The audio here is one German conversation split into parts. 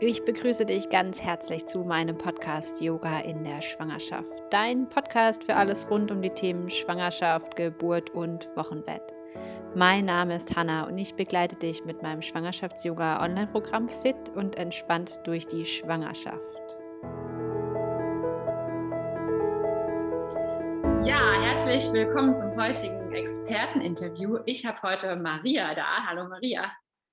Ich begrüße dich ganz herzlich zu meinem Podcast Yoga in der Schwangerschaft. Dein Podcast für alles rund um die Themen Schwangerschaft, Geburt und Wochenbett. Mein Name ist Hanna und ich begleite dich mit meinem Schwangerschafts-Yoga-Online-Programm Fit und entspannt durch die Schwangerschaft. Ja, herzlich willkommen zum heutigen Experteninterview. Ich habe heute Maria da. Hallo Maria.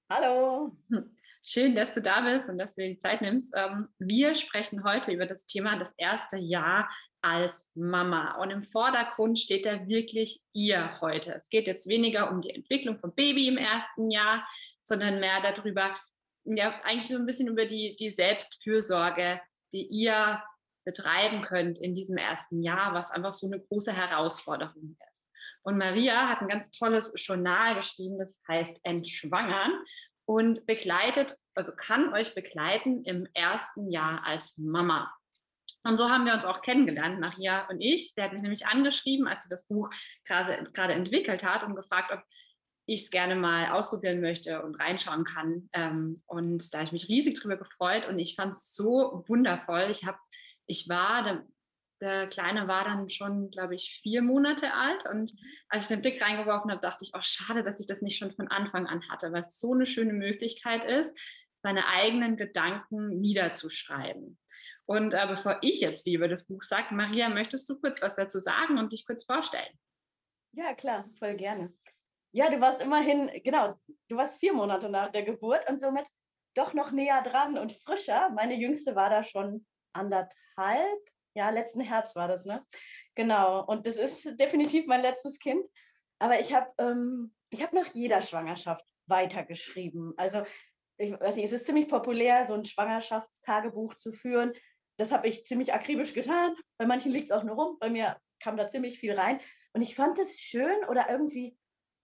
Hallo. Schön, dass du da bist und dass du dir die Zeit nimmst. Ähm, wir sprechen heute über das Thema das erste Jahr als Mama. Und im Vordergrund steht da wirklich ihr heute. Es geht jetzt weniger um die Entwicklung vom Baby im ersten Jahr, sondern mehr darüber, ja, eigentlich so ein bisschen über die, die Selbstfürsorge, die ihr betreiben könnt in diesem ersten Jahr, was einfach so eine große Herausforderung ist. Und Maria hat ein ganz tolles Journal geschrieben, das heißt Entschwangern und begleitet, also kann euch begleiten im ersten Jahr als Mama. Und so haben wir uns auch kennengelernt, Maria und ich. Sie hat mich nämlich angeschrieben, als sie das Buch gerade, gerade entwickelt hat und gefragt, ob ich es gerne mal ausprobieren möchte und reinschauen kann. Ähm, und da habe ich mich riesig drüber gefreut und ich fand es so wundervoll. Ich habe, ich war, der Kleine war dann schon, glaube ich, vier Monate alt. Und als ich den Blick reingeworfen habe, dachte ich, auch oh, schade, dass ich das nicht schon von Anfang an hatte, weil es so eine schöne Möglichkeit ist, seine eigenen Gedanken niederzuschreiben. Und äh, bevor ich jetzt wie über das Buch sage, Maria, möchtest du kurz was dazu sagen und dich kurz vorstellen? Ja, klar, voll gerne. Ja, du warst immerhin, genau, du warst vier Monate nach der Geburt und somit doch noch näher dran und frischer. Meine Jüngste war da schon anderthalb, ja, letzten Herbst war das, ne? Genau. Und das ist definitiv mein letztes Kind. Aber ich habe ähm, hab nach jeder Schwangerschaft weitergeschrieben. Also, ich weiß nicht, es ist ziemlich populär, so ein Schwangerschaftstagebuch zu führen. Das habe ich ziemlich akribisch getan. Bei manchen liegt es auch nur rum. Bei mir kam da ziemlich viel rein. Und ich fand es schön oder irgendwie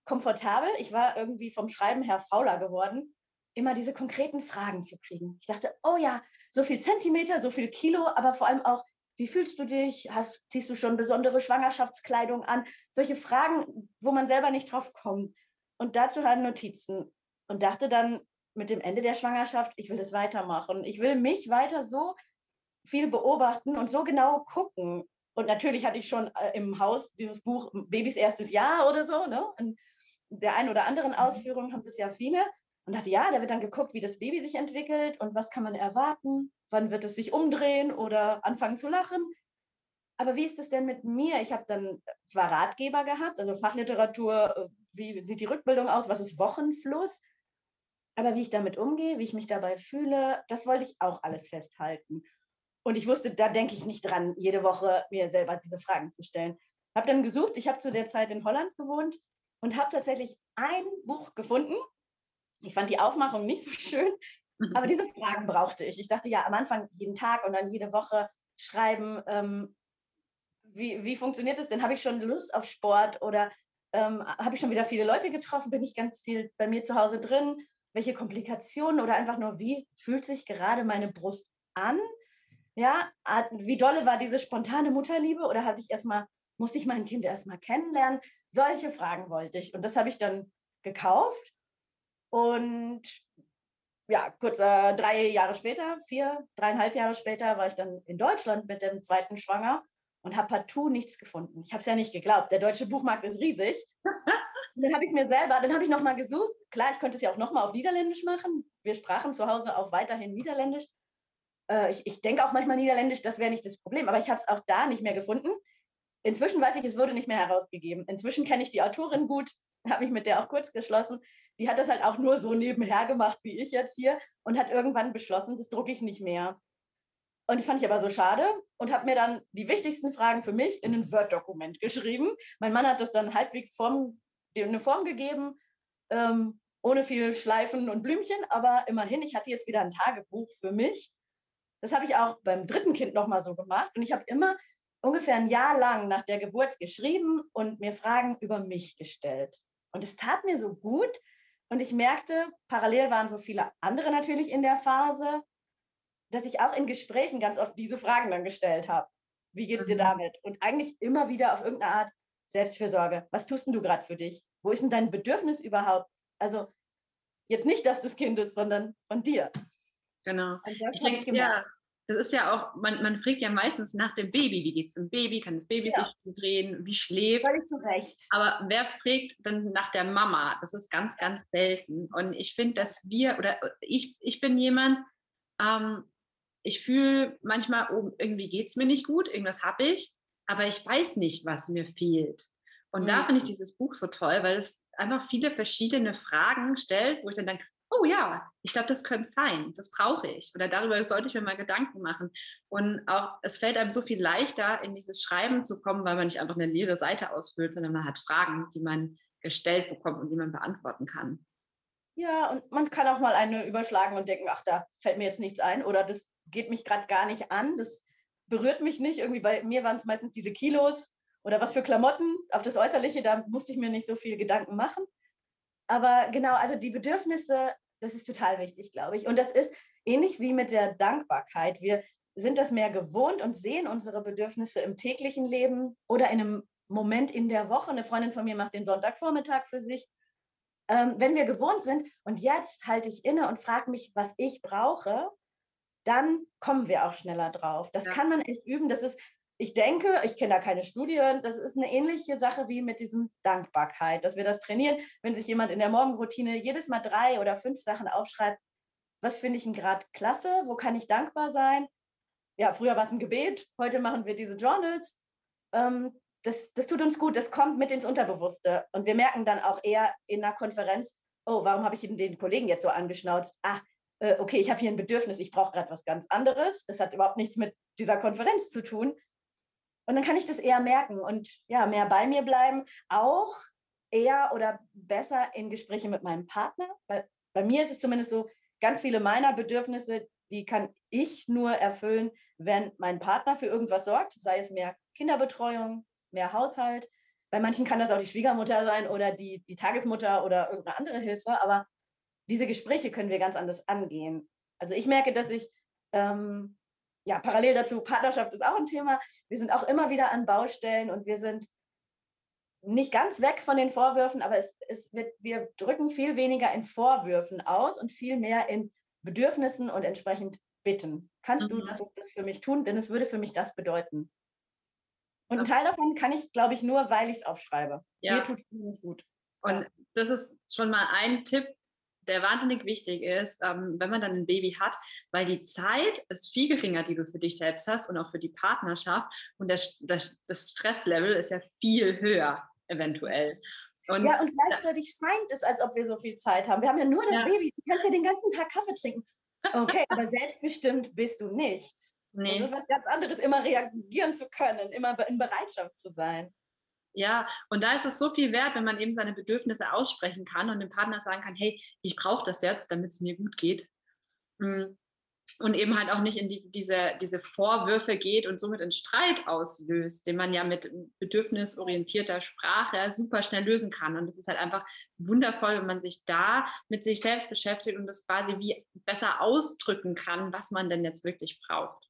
komfortabel. Ich war irgendwie vom Schreiben her fauler geworden, immer diese konkreten Fragen zu kriegen. Ich dachte, oh ja, so viel Zentimeter, so viel Kilo, aber vor allem auch, wie fühlst du dich? Hast, ziehst du schon besondere Schwangerschaftskleidung an? Solche Fragen, wo man selber nicht drauf kommt. Und dazu halt Notizen. Und dachte dann mit dem Ende der Schwangerschaft, ich will das weitermachen. Ich will mich weiter so viel beobachten und so genau gucken. Und natürlich hatte ich schon äh, im Haus dieses Buch Babys erstes Jahr oder so. Ne? In der einen oder anderen mhm. Ausführung haben das ja viele. Und dachte, ja, da wird dann geguckt, wie das Baby sich entwickelt und was kann man erwarten wann wird es sich umdrehen oder anfangen zu lachen. Aber wie ist es denn mit mir? Ich habe dann zwar Ratgeber gehabt, also Fachliteratur, äh, wie sieht die Rückbildung aus, was ist Wochenfluss, aber wie ich damit umgehe, wie ich mich dabei fühle, das wollte ich auch alles festhalten. Und ich wusste, da denke ich nicht dran, jede Woche mir selber diese Fragen zu stellen. Habe dann gesucht, ich habe zu der Zeit in Holland gewohnt und habe tatsächlich ein Buch gefunden. Ich fand die Aufmachung nicht so schön. Aber diese Fragen brauchte ich. Ich dachte ja am Anfang jeden Tag und dann jede Woche schreiben, ähm, wie, wie funktioniert das denn? Habe ich schon Lust auf Sport oder ähm, habe ich schon wieder viele Leute getroffen? Bin ich ganz viel bei mir zu Hause drin? Welche Komplikationen oder einfach nur, wie fühlt sich gerade meine Brust an? Ja, wie dolle war diese spontane Mutterliebe oder hatte ich erstmal, musste ich mein Kind erstmal kennenlernen? Solche Fragen wollte ich. Und das habe ich dann gekauft. Und ja, kurz äh, drei Jahre später, vier, dreieinhalb Jahre später, war ich dann in Deutschland mit dem zweiten Schwanger und habe partout nichts gefunden. Ich habe es ja nicht geglaubt. Der deutsche Buchmarkt ist riesig. dann habe ich mir selber, dann habe ich nochmal gesucht. Klar, ich könnte es ja auch nochmal auf Niederländisch machen. Wir sprachen zu Hause auch weiterhin Niederländisch. Äh, ich, ich denke auch manchmal Niederländisch, das wäre nicht das Problem, aber ich habe es auch da nicht mehr gefunden. Inzwischen weiß ich, es wurde nicht mehr herausgegeben. Inzwischen kenne ich die Autorin gut, habe mich mit der auch kurz geschlossen. Die hat das halt auch nur so nebenher gemacht, wie ich jetzt hier, und hat irgendwann beschlossen, das drucke ich nicht mehr. Und das fand ich aber so schade und habe mir dann die wichtigsten Fragen für mich in ein Word-Dokument geschrieben. Mein Mann hat das dann halbwegs Form, eine Form gegeben, ähm, ohne viel Schleifen und Blümchen, aber immerhin, ich hatte jetzt wieder ein Tagebuch für mich. Das habe ich auch beim dritten Kind nochmal so gemacht. Und ich habe immer ungefähr ein Jahr lang nach der Geburt geschrieben und mir Fragen über mich gestellt. Und es tat mir so gut. Und ich merkte, parallel waren so viele andere natürlich in der Phase, dass ich auch in Gesprächen ganz oft diese Fragen dann gestellt habe. Wie geht es dir mhm. damit? Und eigentlich immer wieder auf irgendeine Art Selbstfürsorge. Was tust denn du gerade für dich? Wo ist denn dein Bedürfnis überhaupt? Also jetzt nicht das des Kindes, sondern von dir. Genau. Und das ich denke, ja, das ist ja auch, man, man fragt ja meistens nach dem Baby, wie geht es dem Baby, kann das Baby ja. sich drehen, wie schläft. Völlig zu Recht. Aber wer fragt dann nach der Mama? Das ist ganz, ganz selten. Und ich finde, dass wir, oder ich, ich bin jemand, ähm, ich fühle manchmal, oh, irgendwie geht es mir nicht gut, irgendwas habe ich, aber ich weiß nicht, was mir fehlt. Und mhm. da finde ich dieses Buch so toll, weil es einfach viele verschiedene Fragen stellt, wo ich dann denke, oh ja, ich glaube, das könnte sein, das brauche ich oder darüber sollte ich mir mal Gedanken machen. Und auch es fällt einem so viel leichter, in dieses Schreiben zu kommen, weil man nicht einfach eine leere Seite ausfüllt, sondern man hat Fragen, die man gestellt bekommt und die man beantworten kann. Ja, und man kann auch mal eine überschlagen und denken, ach, da fällt mir jetzt nichts ein oder das geht mich gerade gar nicht an, das berührt mich nicht. Irgendwie bei mir waren es meistens diese Kilos oder was für Klamotten. Auf das Äußerliche, da musste ich mir nicht so viel Gedanken machen. Aber genau, also die Bedürfnisse, das ist total wichtig, glaube ich. Und das ist ähnlich wie mit der Dankbarkeit. Wir sind das mehr gewohnt und sehen unsere Bedürfnisse im täglichen Leben oder in einem Moment in der Woche. Eine Freundin von mir macht den Sonntagvormittag für sich. Ähm, wenn wir gewohnt sind und jetzt halte ich inne und frage mich, was ich brauche, dann kommen wir auch schneller drauf. Das ja. kann man echt üben. Das ist ich denke, ich kenne da keine Studien, das ist eine ähnliche Sache wie mit diesem Dankbarkeit, dass wir das trainieren, wenn sich jemand in der Morgenroutine jedes Mal drei oder fünf Sachen aufschreibt, was finde ich denn gerade klasse, wo kann ich dankbar sein? Ja, früher war es ein Gebet, heute machen wir diese Journals. Ähm, das, das tut uns gut, das kommt mit ins Unterbewusste. Und wir merken dann auch eher in einer Konferenz, oh, warum habe ich den Kollegen jetzt so angeschnauzt? Ah, äh, okay, ich habe hier ein Bedürfnis, ich brauche gerade was ganz anderes. Das hat überhaupt nichts mit dieser Konferenz zu tun. Und dann kann ich das eher merken und ja, mehr bei mir bleiben. Auch eher oder besser in Gespräche mit meinem Partner. Weil bei mir ist es zumindest so, ganz viele meiner Bedürfnisse, die kann ich nur erfüllen, wenn mein Partner für irgendwas sorgt, sei es mehr Kinderbetreuung, mehr Haushalt. Bei manchen kann das auch die Schwiegermutter sein oder die, die Tagesmutter oder irgendeine andere Hilfe, aber diese Gespräche können wir ganz anders angehen. Also ich merke, dass ich ähm, ja, parallel dazu, Partnerschaft ist auch ein Thema. Wir sind auch immer wieder an Baustellen und wir sind nicht ganz weg von den Vorwürfen, aber es, es wird, wir drücken viel weniger in Vorwürfen aus und viel mehr in Bedürfnissen und entsprechend bitten. Kannst mhm. du das, das für mich tun? Denn es würde für mich das bedeuten. Und einen Teil davon kann ich, glaube ich, nur, weil ich es aufschreibe. Ja. Mir tut es nicht gut. Und ja. das ist schon mal ein Tipp, der wahnsinnig wichtig ist, ähm, wenn man dann ein Baby hat, weil die Zeit ist viel geringer, die du für dich selbst hast und auch für die Partnerschaft. Und das, das, das Stresslevel ist ja viel höher, eventuell. Und ja, und gleichzeitig scheint es, als ob wir so viel Zeit haben. Wir haben ja nur das ja. Baby. Du kannst ja den ganzen Tag Kaffee trinken. Okay, aber selbstbestimmt bist du nicht. Nee. Das ist was ganz anderes, immer reagieren zu können, immer in Bereitschaft zu sein. Ja, und da ist es so viel wert, wenn man eben seine Bedürfnisse aussprechen kann und dem Partner sagen kann, hey, ich brauche das jetzt, damit es mir gut geht. Hm. Und eben halt auch nicht in diese, diese, diese Vorwürfe geht und somit einen Streit auslöst, den man ja mit bedürfnisorientierter Sprache super schnell lösen kann. Und das ist halt einfach wundervoll, wenn man sich da mit sich selbst beschäftigt und das quasi wie besser ausdrücken kann, was man denn jetzt wirklich braucht.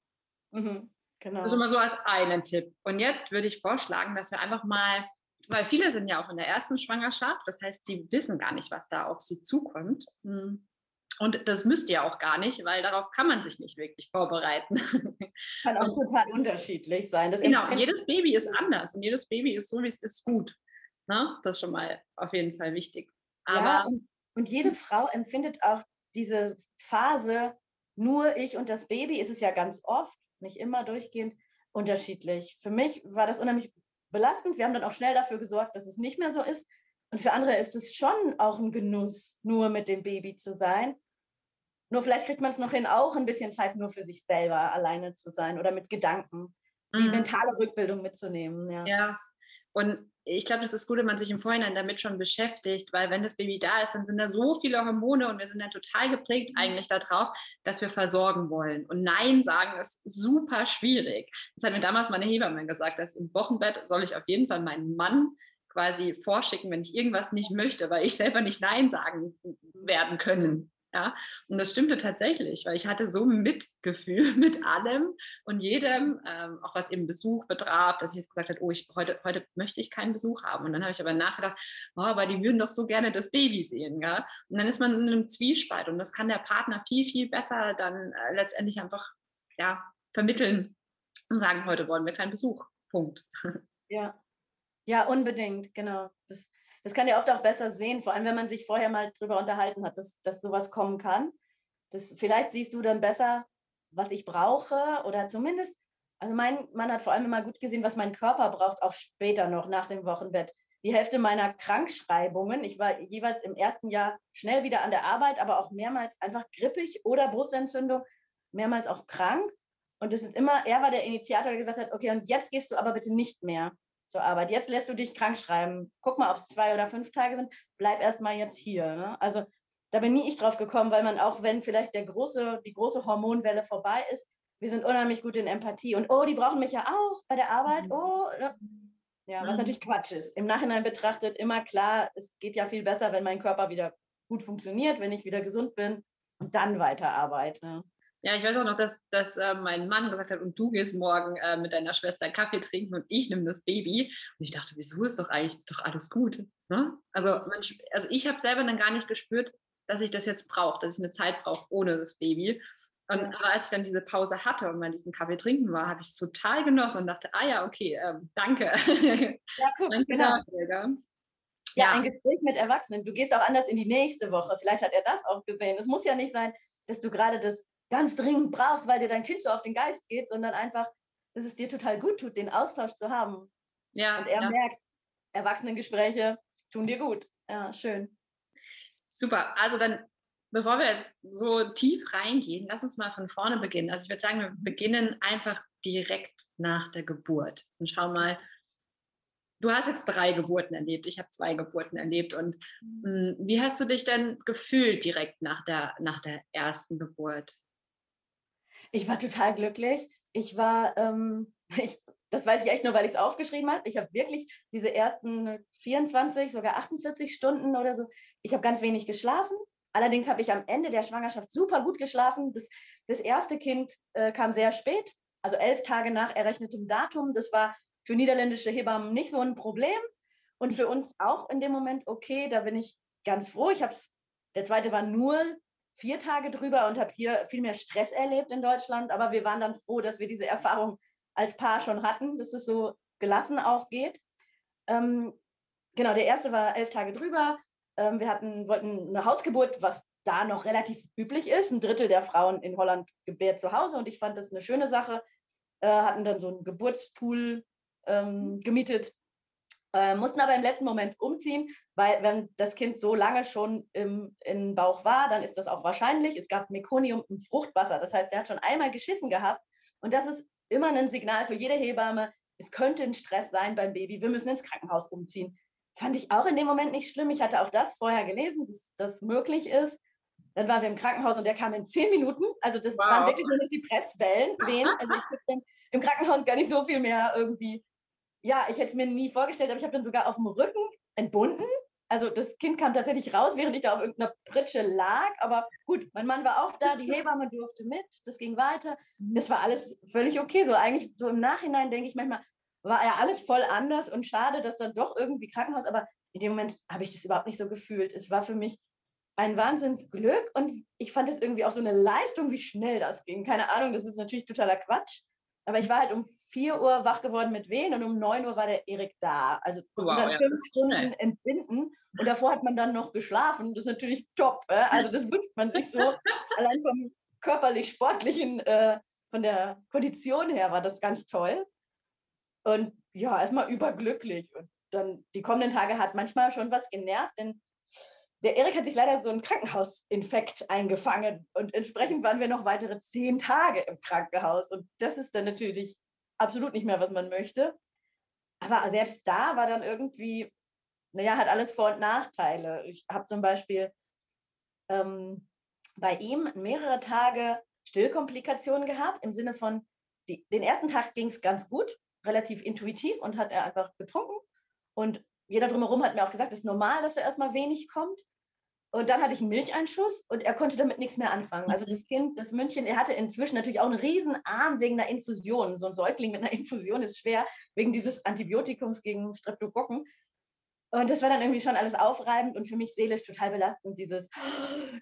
Mhm. Genau. Das ist immer so als einen Tipp. Und jetzt würde ich vorschlagen, dass wir einfach mal, weil viele sind ja auch in der ersten Schwangerschaft, das heißt, sie wissen gar nicht, was da auf sie zukommt. Hm. Und das müsst ihr auch gar nicht, weil darauf kann man sich nicht wirklich vorbereiten. Kann auch total unterschiedlich sein. Das genau, jedes Baby ist anders und jedes Baby ist so, wie es ist, gut. Ne? Das ist schon mal auf jeden Fall wichtig. Aber ja, und, und jede Frau empfindet auch diese Phase, nur ich und das Baby, ist es ja ganz oft nicht immer durchgehend unterschiedlich. Für mich war das unheimlich belastend. Wir haben dann auch schnell dafür gesorgt, dass es nicht mehr so ist. Und für andere ist es schon auch ein Genuss, nur mit dem Baby zu sein. Nur vielleicht kriegt man es noch hin, auch ein bisschen Zeit nur für sich selber alleine zu sein oder mit Gedanken, die mhm. mentale Rückbildung mitzunehmen. Ja, ja. und ich glaube, das ist gut, wenn man sich im Vorhinein damit schon beschäftigt, weil wenn das Baby da ist, dann sind da so viele Hormone und wir sind ja total geprägt mhm. eigentlich darauf, dass wir versorgen wollen. Und Nein sagen ist super schwierig. Das hat mir damals meine Hebamme gesagt, dass im Wochenbett soll ich auf jeden Fall meinen Mann quasi vorschicken, wenn ich irgendwas nicht möchte, weil ich selber nicht Nein sagen werden können. Ja, und das stimmte tatsächlich, weil ich hatte so Mitgefühl mit allem und jedem, ähm, auch was eben Besuch betraf, dass ich jetzt gesagt habe, oh, ich, heute, heute möchte ich keinen Besuch haben. Und dann habe ich aber nachgedacht, oh, aber die würden doch so gerne das Baby sehen. Ja? Und dann ist man in einem Zwiespalt und das kann der Partner viel, viel besser dann äh, letztendlich einfach ja, vermitteln und sagen, heute wollen wir keinen Besuch. Punkt. Ja, ja, unbedingt, genau. Das, das kann ja oft auch besser sehen, vor allem wenn man sich vorher mal drüber unterhalten hat, dass, dass sowas kommen kann. Das, vielleicht siehst du dann besser, was ich brauche oder zumindest, also mein Mann hat vor allem immer gut gesehen, was mein Körper braucht, auch später noch nach dem Wochenbett. Die Hälfte meiner Krankschreibungen, ich war jeweils im ersten Jahr schnell wieder an der Arbeit, aber auch mehrmals einfach grippig oder Brustentzündung, mehrmals auch krank. Und das ist immer, er war der Initiator, der gesagt hat, okay, und jetzt gehst du aber bitte nicht mehr zur Arbeit. Jetzt lässt du dich krank schreiben. Guck mal, ob es zwei oder fünf Tage sind. Bleib erst mal jetzt hier. Ne? Also da bin nie ich drauf gekommen, weil man auch, wenn vielleicht der große, die große Hormonwelle vorbei ist, wir sind unheimlich gut in Empathie. Und oh, die brauchen mich ja auch bei der Arbeit. Mhm. Oh, ne? ja, was mhm. natürlich Quatsch ist. Im Nachhinein betrachtet immer klar, es geht ja viel besser, wenn mein Körper wieder gut funktioniert, wenn ich wieder gesund bin und dann weiterarbeite. Ja, ich weiß auch noch, dass, dass äh, mein Mann gesagt hat, und du gehst morgen äh, mit deiner Schwester Kaffee trinken und ich nehme das Baby. Und ich dachte, wieso ist doch eigentlich, ist doch alles gut. Ne? Also, man, also ich habe selber dann gar nicht gespürt, dass ich das jetzt brauche, dass ich eine Zeit brauche ohne das Baby. Und. Aber als ich dann diese Pause hatte und mal diesen Kaffee trinken war, habe ich es total genossen und dachte, ah ja, okay, ähm, danke. Ja, guck, danke genau. Dafür, ja, ein Gespräch mit Erwachsenen. Du gehst auch anders in die nächste Woche. Vielleicht hat er das auch gesehen. Es muss ja nicht sein, dass du gerade das ganz dringend brauchst, weil dir dein Kind so auf den Geist geht, sondern einfach, dass es dir total gut tut, den Austausch zu haben. Ja. Und er ja. merkt, Erwachsenengespräche tun dir gut. Ja, schön. Super. Also dann, bevor wir jetzt so tief reingehen, lass uns mal von vorne beginnen. Also ich würde sagen, wir beginnen einfach direkt nach der Geburt und schau mal, du hast jetzt drei Geburten erlebt, ich habe zwei Geburten erlebt. Und mh, hm, wie hast du dich denn gefühlt direkt nach der, nach der ersten Geburt? Ich war total glücklich. Ich war, ähm, ich, das weiß ich echt nur, weil ich es aufgeschrieben habe. Ich habe wirklich diese ersten 24, sogar 48 Stunden oder so, ich habe ganz wenig geschlafen. Allerdings habe ich am Ende der Schwangerschaft super gut geschlafen. Das, das erste Kind äh, kam sehr spät, also elf Tage nach errechnetem Datum. Das war für niederländische Hebammen nicht so ein Problem und für uns auch in dem Moment okay. Da bin ich ganz froh. Ich habe der zweite war nur vier Tage drüber und habe hier viel mehr Stress erlebt in Deutschland. Aber wir waren dann froh, dass wir diese Erfahrung als Paar schon hatten, dass es so gelassen auch geht. Ähm, genau, der erste war elf Tage drüber. Ähm, wir hatten, wollten eine Hausgeburt, was da noch relativ üblich ist. Ein Drittel der Frauen in Holland gebärt zu Hause und ich fand das eine schöne Sache. Äh, hatten dann so einen Geburtspool ähm, gemietet äh, mussten aber im letzten Moment umziehen, weil wenn das Kind so lange schon im, im Bauch war, dann ist das auch wahrscheinlich. Es gab Mekonium im Fruchtwasser. Das heißt, er hat schon einmal geschissen gehabt. Und das ist immer ein Signal für jede Hebamme, es könnte ein Stress sein beim Baby, wir müssen ins Krankenhaus umziehen. Fand ich auch in dem Moment nicht schlimm. Ich hatte auch das vorher gelesen, dass das möglich ist. Dann waren wir im Krankenhaus und der kam in zehn Minuten. Also das wow. waren wirklich nur noch die Presswellen. Also ich habe im Krankenhaus gar nicht so viel mehr irgendwie ja, ich hätte es mir nie vorgestellt, aber ich habe dann sogar auf dem Rücken entbunden. Also das Kind kam tatsächlich raus, während ich da auf irgendeiner Pritsche lag. Aber gut, mein Mann war auch da, die Hebamme durfte mit, das ging weiter. Das war alles völlig okay. So eigentlich so im Nachhinein denke ich manchmal, war ja alles voll anders und schade, dass dann doch irgendwie Krankenhaus. Aber in dem Moment habe ich das überhaupt nicht so gefühlt. Es war für mich ein Wahnsinnsglück und ich fand es irgendwie auch so eine Leistung, wie schnell das ging. Keine Ahnung, das ist natürlich totaler Quatsch. Aber ich war halt um 4 Uhr wach geworden mit Wehen und um 9 Uhr war der Erik da. Also das wow, dann ja, fünf Stunden entbinden und davor hat man dann noch geschlafen. Das ist natürlich top. Äh? Also das wünscht man sich so. Allein vom körperlich-sportlichen, äh, von der Kondition her war das ganz toll. Und ja, erstmal überglücklich. Und dann die kommenden Tage hat manchmal schon was genervt, denn der Erik hat sich leider so einen Krankenhausinfekt eingefangen und entsprechend waren wir noch weitere zehn Tage im Krankenhaus. Und das ist dann natürlich absolut nicht mehr, was man möchte. Aber selbst da war dann irgendwie, naja, hat alles Vor- und Nachteile. Ich habe zum Beispiel ähm, bei ihm mehrere Tage Stillkomplikationen gehabt, im Sinne von, die, den ersten Tag ging es ganz gut, relativ intuitiv und hat er einfach getrunken. Und jeder drumherum hat mir auch gesagt, es ist normal, dass er erstmal wenig kommt. Und dann hatte ich einen Milcheinschuss und er konnte damit nichts mehr anfangen. Also das Kind, das München, er hatte inzwischen natürlich auch einen riesen Arm wegen einer Infusion. So ein Säugling mit einer Infusion ist schwer, wegen dieses Antibiotikums gegen Streptokokken. Und das war dann irgendwie schon alles aufreibend und für mich seelisch total belastend. Dieses,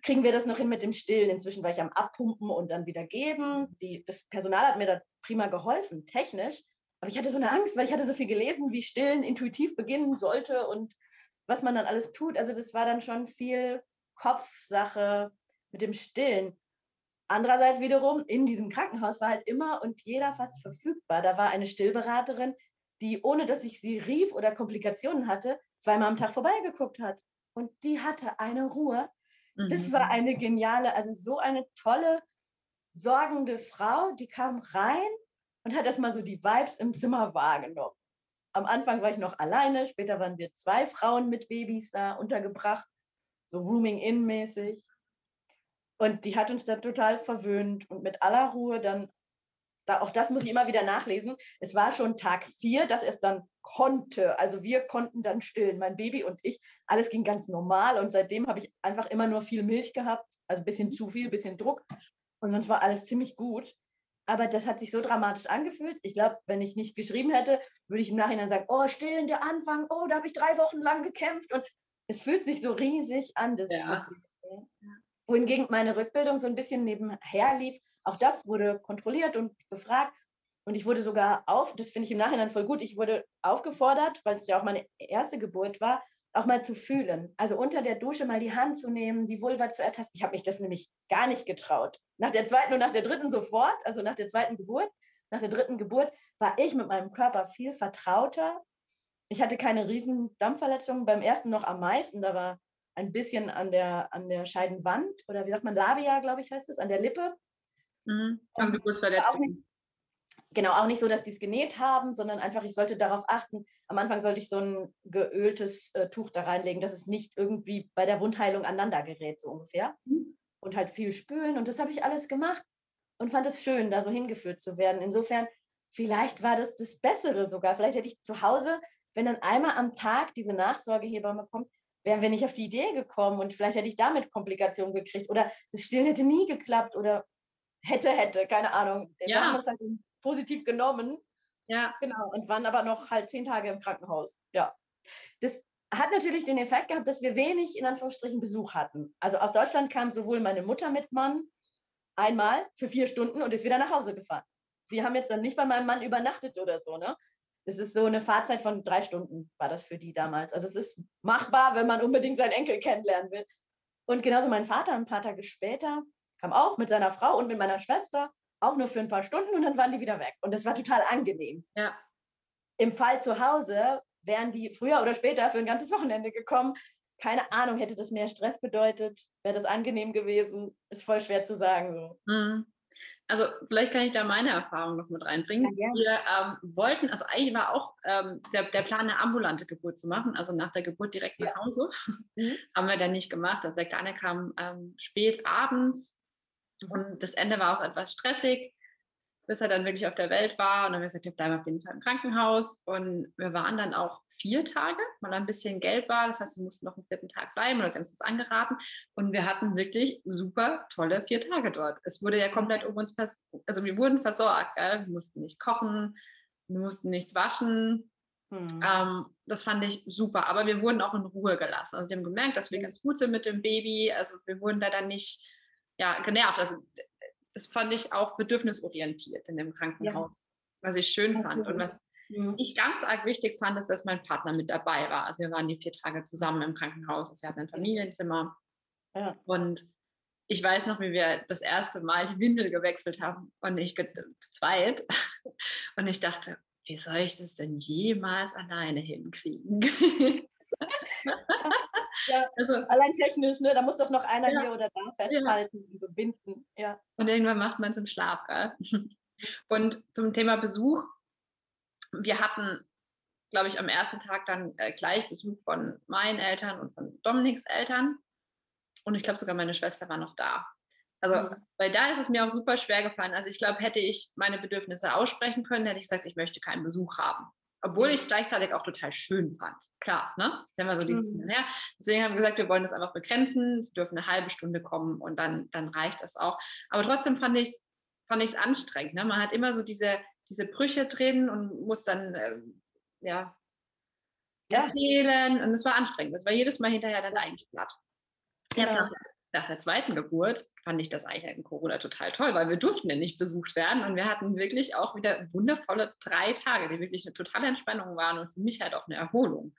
kriegen wir das noch hin mit dem Stillen? Inzwischen war ich am Abpumpen und dann wieder geben. Die, das Personal hat mir da prima geholfen, technisch. Aber ich hatte so eine Angst, weil ich hatte so viel gelesen, wie Stillen intuitiv beginnen sollte und was man dann alles tut. Also das war dann schon viel Kopfsache mit dem Stillen. Andererseits wiederum, in diesem Krankenhaus war halt immer und jeder fast verfügbar. Da war eine Stillberaterin, die, ohne dass ich sie rief oder Komplikationen hatte, zweimal am Tag vorbeigeguckt hat. Und die hatte eine Ruhe. Mhm. Das war eine geniale, also so eine tolle, sorgende Frau, die kam rein und hat erstmal so die Vibes im Zimmer wahrgenommen. Am Anfang war ich noch alleine, später waren wir zwei Frauen mit Babys da untergebracht, so Rooming-In-mäßig. Und die hat uns da total verwöhnt und mit aller Ruhe dann, da, auch das muss ich immer wieder nachlesen, es war schon Tag vier, dass es dann konnte. Also wir konnten dann stillen, mein Baby und ich. Alles ging ganz normal und seitdem habe ich einfach immer nur viel Milch gehabt, also ein bisschen zu viel, ein bisschen Druck. Und sonst war alles ziemlich gut. Aber das hat sich so dramatisch angefühlt. Ich glaube, wenn ich nicht geschrieben hätte, würde ich im Nachhinein sagen, oh, stillen der Anfang, oh, da habe ich drei Wochen lang gekämpft. Und es fühlt sich so riesig an. Das ja. Wohingegen meine Rückbildung so ein bisschen nebenher lief. Auch das wurde kontrolliert und gefragt. Und ich wurde sogar auf, das finde ich im Nachhinein voll gut, ich wurde aufgefordert, weil es ja auch meine erste Geburt war, auch mal zu fühlen. Also unter der Dusche mal die Hand zu nehmen, die Vulva zu ertasten. Ich habe mich das nämlich gar nicht getraut. Nach der zweiten und nach der dritten sofort, also nach der zweiten Geburt, nach der dritten Geburt, war ich mit meinem Körper viel vertrauter. Ich hatte keine riesen Dampfverletzungen, beim ersten noch am meisten. Da war ein bisschen an der, an der Scheidenwand oder wie sagt man, Labia, glaube ich, heißt es, an der Lippe. Mhm. Also Geburtsverletzung genau, auch nicht so, dass die es genäht haben, sondern einfach, ich sollte darauf achten, am Anfang sollte ich so ein geöltes äh, Tuch da reinlegen, dass es nicht irgendwie bei der Wundheilung aneinander gerät, so ungefähr. Mhm. Und halt viel spülen. Und das habe ich alles gemacht und fand es schön, da so hingeführt zu werden. Insofern, vielleicht war das das Bessere sogar. Vielleicht hätte ich zu Hause, wenn dann einmal am Tag diese Nachsorgehebamme kommt, wären wir nicht auf die Idee gekommen und vielleicht hätte ich damit Komplikationen gekriegt oder das Stillen hätte nie geklappt oder hätte, hätte, keine Ahnung. Wir haben das halt positiv genommen. Ja. Genau. Und waren aber noch halt zehn Tage im Krankenhaus. Ja. Das hat natürlich den Effekt gehabt, dass wir wenig in Anführungsstrichen Besuch hatten. Also aus Deutschland kam sowohl meine Mutter mit Mann einmal für vier Stunden und ist wieder nach Hause gefahren. Die haben jetzt dann nicht bei meinem Mann übernachtet oder so, ne? Es ist so eine Fahrzeit von drei Stunden, war das für die damals. Also es ist machbar, wenn man unbedingt seinen Enkel kennenlernen will. Und genauso mein Vater ein paar Tage später kam auch mit seiner Frau und mit meiner Schwester auch nur für ein paar Stunden und dann waren die wieder weg. Und das war total angenehm. Ja. Im Fall zu Hause wären die früher oder später für ein ganzes Wochenende gekommen. Keine Ahnung, hätte das mehr Stress bedeutet? Wäre das angenehm gewesen? Ist voll schwer zu sagen. So. Mhm. Also vielleicht kann ich da meine Erfahrung noch mit reinbringen. Ja, wir ähm, wollten, also eigentlich war auch ähm, der, der, Plan, eine ambulante Geburt zu machen, also nach der Geburt direkt nach Hause. Mhm. Haben wir dann nicht gemacht. Also der Kleine kam ähm, spät abends und das Ende war auch etwas stressig, bis er dann wirklich auf der Welt war. Und dann haben wir gesagt, wir bleiben auf jeden Fall im Krankenhaus. Und wir waren dann auch vier Tage, weil ein bisschen Geld war. Das heißt, wir mussten noch einen vierten Tag bleiben oder sie haben uns das angeraten. Und wir hatten wirklich super tolle vier Tage dort. Es wurde ja komplett um uns, also wir wurden versorgt. Gell? Wir mussten nicht kochen, wir mussten nichts waschen. Hm. Ähm, das fand ich super. Aber wir wurden auch in Ruhe gelassen. Also wir haben gemerkt, dass wir ganz gut sind mit dem Baby. Also wir wurden da dann nicht ja, genervt. Also das fand ich auch bedürfnisorientiert in dem Krankenhaus, ja. was ich schön das fand. Und was ja. ich ganz arg wichtig fand, ist, dass mein Partner mit dabei war. Also wir waren die vier Tage zusammen im Krankenhaus. Also wir hatten ein Familienzimmer. Ja. Und ich weiß noch, wie wir das erste Mal die Windel gewechselt haben und ich zu zweit. Und ich dachte, wie soll ich das denn jemals alleine hinkriegen? Ja, also, allein technisch, ne? Da muss doch noch einer ja, hier oder da festhalten ja. und so binden. Ja. Und irgendwann macht man es im Schlaf, gell? Und zum Thema Besuch, wir hatten, glaube ich, am ersten Tag dann äh, gleich Besuch von meinen Eltern und von Dominiks Eltern. Und ich glaube sogar meine Schwester war noch da. Also, mhm. weil da ist es mir auch super schwer gefallen. Also ich glaube, hätte ich meine Bedürfnisse aussprechen können, hätte ich gesagt, ich möchte keinen Besuch haben obwohl ich es gleichzeitig auch total schön fand. Klar, ne? Das ist ja immer so dieses, Mhm. ja. Deswegen haben wir gesagt, wir wollen das einfach begrenzen. Es dürfen eine halbe Stunde kommen und dann, dann reicht das auch. Aber trotzdem fand ich es fand ich's anstrengend. Ne? Man hat immer so diese, diese Brüche drin und muss dann, ähm, ja, Ja. erzählen. Und es war anstrengend. Das war jedes Mal hinterher dann eigentlich platt. Genau. Nach, der zweiten Geburt fand ich das eigentlich in Corona total toll, weil wir durften ja nicht besucht werden und wir hatten wirklich auch wieder wundervolle drei Tage, die wirklich eine totale Entspannung waren und für mich halt auch eine Erholung.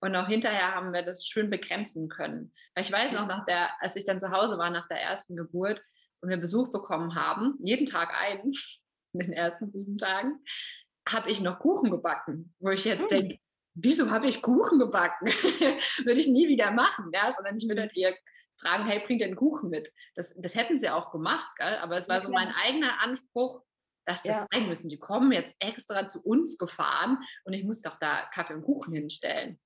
Und auch hinterher haben wir das schön begrenzen können. Weil ich weiß noch, nach der, als ich dann zu Hause war nach der ersten Geburt und wir Besuch bekommen haben, jeden Tag einen, in den ersten sieben Tagen, habe ich noch Kuchen gebacken, wo ich jetzt Hm. denke, wieso habe ich Kuchen gebacken? würde ich nie wieder machen, ja, sondern ich würde Mhm. dir fragen, hey, bring einen Kuchen mit. Das, das hätten sie auch gemacht, gell? aber es war so mein eigener Anspruch, dass das Ja. sein müssen. Die kommen jetzt extra zu uns gefahren und ich muss doch da Kaffee und Kuchen hinstellen.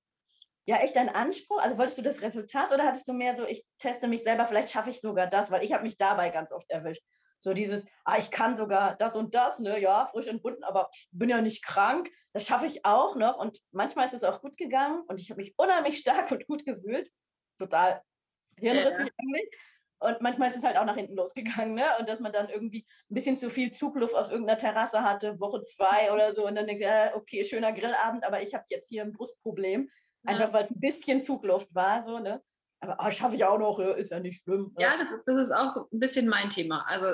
Ja, echt ein Anspruch? Also wolltest du das Resultat oder hattest du mehr so, ich teste mich selber, vielleicht schaffe ich sogar das, weil ich habe mich dabei ganz oft erwischt. So dieses, ah, ich kann sogar das und das, ne, ja, frisch entbunden, aber bin ja nicht krank. Das schaffe ich auch noch und manchmal ist es auch gut gegangen und ich habe mich unheimlich stark und gut gefühlt. Total hirnrissig eigentlich. Und manchmal ist es halt auch nach hinten losgegangen, ne? Und dass man dann irgendwie ein bisschen zu viel Zugluft aus irgendeiner Terrasse hatte, Woche zwei oder so, und dann denkt, ja, okay, schöner Grillabend, aber ich habe jetzt hier ein Brustproblem. Einfach weil es ein bisschen Zugluft war, so, ne? Aber oh, schaffe ich auch noch, ja, ist ja nicht schlimm. ne? Ja, das ist, das ist auch so ein bisschen mein Thema. Also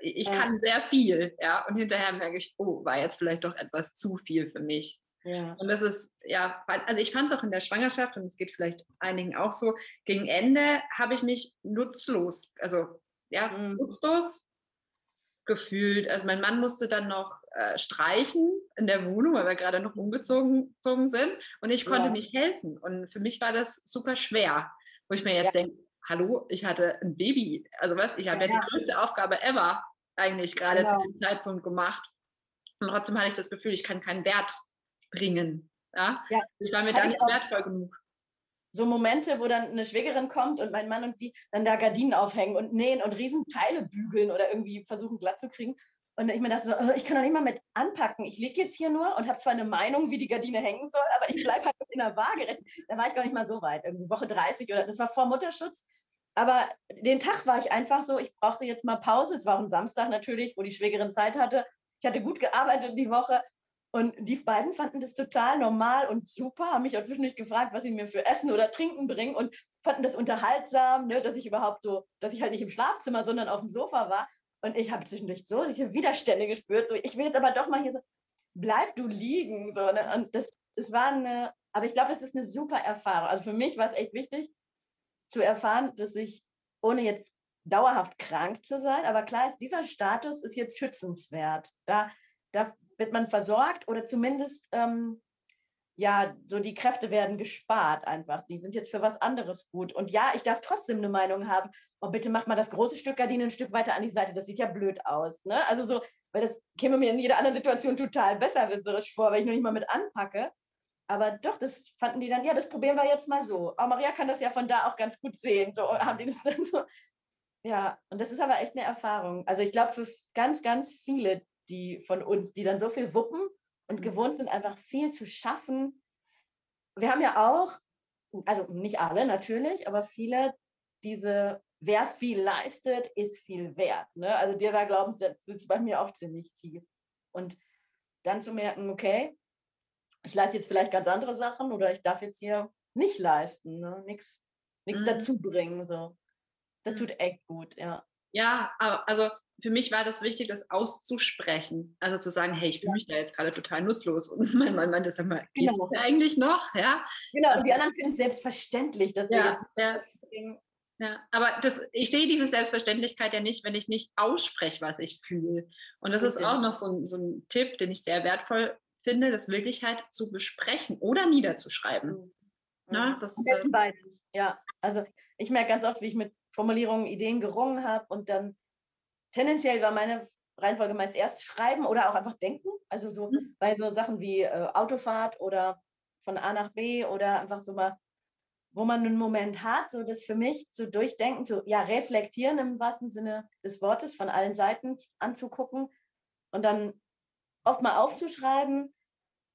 ich Ja. kann sehr viel, ja, und hinterher merke ich, oh, war jetzt vielleicht doch etwas zu viel für mich. Ja. Und das ist, ja, also ich fand es auch in der Schwangerschaft, und es geht vielleicht einigen auch so, gegen Ende habe ich mich nutzlos, also ja, Mhm. nutzlos gefühlt. Also mein Mann musste dann noch äh, streichen in der Wohnung, weil wir gerade noch umgezogen gezogen sind und ich konnte Ja. nicht helfen. Und für mich war das super schwer, wo ich mir jetzt Ja. denke, hallo, ich hatte ein Baby. Also was, ich habe Ja, ja, ja. die größte Aufgabe ever eigentlich gerade Genau. zu dem Zeitpunkt gemacht. Und trotzdem hatte ich das Gefühl, ich kann keinen Wert bringen. Ja? Ja, Ich war mir da ich nicht wertvoll genug. So Momente, wo dann eine Schwägerin kommt und mein Mann und die dann da Gardinen aufhängen und nähen und Riesenteile bügeln oder irgendwie versuchen glatt zu kriegen. Und ich mir dachte so, "Oh, ich kann doch nicht mal mit anpacken. Ich liege jetzt hier nur und habe zwar eine Meinung, wie die Gardine hängen soll, aber ich bleibe halt in der Waage. Da war ich gar nicht mal so weit, irgendwie Woche 30 oder das war vor Mutterschutz. Aber den Tag war ich einfach so, ich brauchte jetzt mal Pause. Es war auch ein Samstag natürlich, wo die Schwägerin Zeit hatte. Ich hatte gut gearbeitet die Woche und die beiden fanden das total normal und super, haben mich auch zwischendurch gefragt, was sie mir für Essen oder Trinken bringen und fanden das unterhaltsam, ne, dass ich überhaupt so, dass ich halt nicht im Schlafzimmer, sondern auf dem Sofa war. Und ich habe zwischendurch so diese Widerstände gespürt, so ich will jetzt aber doch mal hier so, bleib du liegen. So, ne? Und das, das war eine, aber ich glaube, das ist eine super Erfahrung. Also für mich war es echt wichtig zu erfahren, dass ich, ohne jetzt dauerhaft krank zu sein, aber klar ist, dieser Status ist jetzt schützenswert. Da, da wird man versorgt oder zumindest, ähm, ja, so die Kräfte werden gespart einfach. Die sind jetzt für was anderes gut. Und ja, ich darf trotzdem eine Meinung haben. Oh, bitte mach mal das große Stück Gardine ein Stück weiter an die Seite. Das sieht ja blöd aus. Ne? Also so, weil das käme mir in jeder anderen Situation total besserwisserisch vor, weil ich noch nicht mal mit anpacke. Aber doch, das fanden die dann, ja, das probieren wir jetzt mal so. Aber Maria kann das ja von da auch ganz gut sehen. So haben die das dann so. Ja, und das ist aber echt eine Erfahrung. Also ich glaube, für ganz, ganz viele, die von uns, die dann so viel wuppen und Mhm. gewohnt sind, einfach viel zu schaffen. Wir haben ja auch, also nicht alle natürlich, aber viele diese, wer viel leistet, ist viel wert. Ne? Also dieser Glaubenssatz sitzt bei mir auch ziemlich tief. Und dann zu merken, okay, ich leiste jetzt vielleicht ganz andere Sachen oder ich darf jetzt hier nicht leisten, ne? nichts Mhm. dazu bringen. So. Das Mhm. tut echt gut, ja. Ja, aber also für mich war das wichtig, das auszusprechen. Also zu sagen, hey, ich fühle mich da jetzt gerade total nutzlos. Und mein Mann meinte, sag mal, Genau. dir eigentlich noch? Ja, Genau, und die anderen finden es selbstverständlich, dass wir ja, jetzt ja, ja. Aber das, ich sehe diese Selbstverständlichkeit ja nicht, wenn ich nicht ausspreche, was ich fühle. Und das ist auch noch so ein, so ein Tipp, den ich sehr wertvoll finde, das wirklich halt zu besprechen oder niederzuschreiben. Ne? Das, Am besten beides, ja. Also ich merke ganz oft, wie ich mit Formulierungen, Ideen gerungen habe und dann tendenziell war meine Reihenfolge meist erst schreiben oder auch einfach denken. Also so Mhm. bei so Sachen wie äh, Autofahrt oder von A nach B oder einfach so mal, wo man einen Moment hat, so das für mich zu durchdenken, zu ja, reflektieren im wahrsten Sinne des Wortes, von allen Seiten anzugucken und dann oft mal aufzuschreiben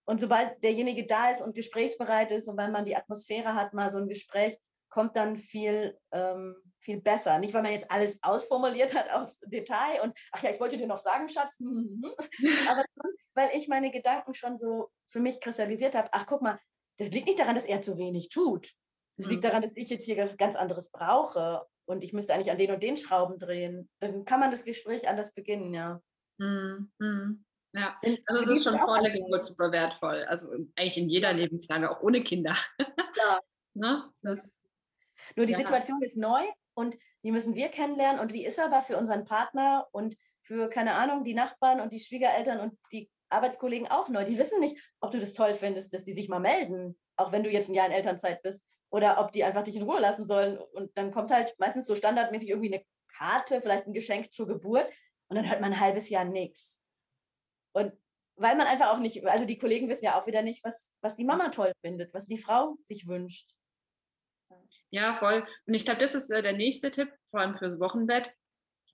Und sobald derjenige da ist und gesprächsbereit ist und wenn man die Atmosphäre hat, mal so ein Gespräch, kommt dann viel, ähm, viel besser. Nicht, weil man jetzt alles ausformuliert hat aufs Detail und, ach ja, ich wollte dir noch sagen, Schatz, aber weil ich meine Gedanken schon so für mich kristallisiert habe, ach guck mal, das liegt nicht daran, dass er zu wenig tut. Das liegt mhm. daran, dass ich jetzt hier was ganz anderes brauche und ich müsste eigentlich an den und den Schrauben drehen. Dann kann man das Gespräch anders beginnen, ja. Mhm. Ja, also es ist schon vor der Geburt super wertvoll. Also eigentlich in jeder Lebenslage, auch ohne Kinder. Klar. ne? das, Nur die ja. Situation ist neu und die müssen wir kennenlernen und die ist aber für unseren Partner und für, keine Ahnung, die Nachbarn und die Schwiegereltern und die Arbeitskollegen auch neu. Die wissen nicht, ob du das toll findest, dass die sich mal melden, auch wenn du jetzt ein Jahr in Elternzeit bist, oder ob die einfach dich in Ruhe lassen sollen. Und dann kommt halt meistens so standardmäßig irgendwie eine Karte, vielleicht ein Geschenk zur Geburt und dann hört man ein halbes Jahr nichts. Und weil man einfach auch nicht, also die Kollegen wissen ja auch wieder nicht, was, was die Mama toll findet, was die Frau sich wünscht. Ja, voll. Und ich glaube, das ist äh, der nächste Tipp, vor allem fürs Wochenbett,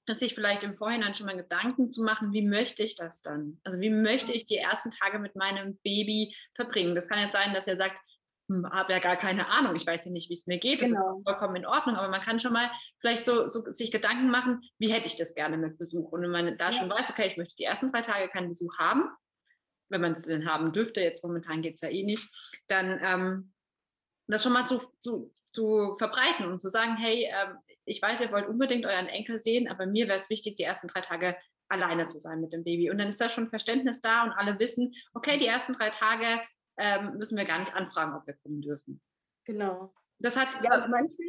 dass sich vielleicht im Vorhinein schon mal Gedanken zu machen, wie möchte ich das dann? Also wie möchte ich die ersten Tage mit meinem Baby verbringen? Das kann jetzt sein, dass er sagt, hm, habe ja gar keine Ahnung, ich weiß ja nicht, wie es mir geht, das genau. ist vollkommen in Ordnung, aber man kann schon mal vielleicht so, so, sich Gedanken machen, wie hätte ich das gerne mit Besuch? Und wenn man da ja. schon weiß, okay, ich möchte die ersten drei Tage keinen Besuch haben, wenn man es denn haben dürfte, jetzt momentan geht es ja eh nicht, dann ähm, das schon mal zu, zu, zu verbreiten und zu sagen, hey, ähm, ich weiß, ihr wollt unbedingt euren Enkel sehen, aber mir wäre es wichtig, die ersten drei Tage alleine zu sein mit dem Baby. Und dann ist da schon Verständnis da und alle wissen, okay, die ersten drei Tage ähm, müssen wir gar nicht anfragen, ob wir kommen dürfen. Genau. Das hat. Ja, manche,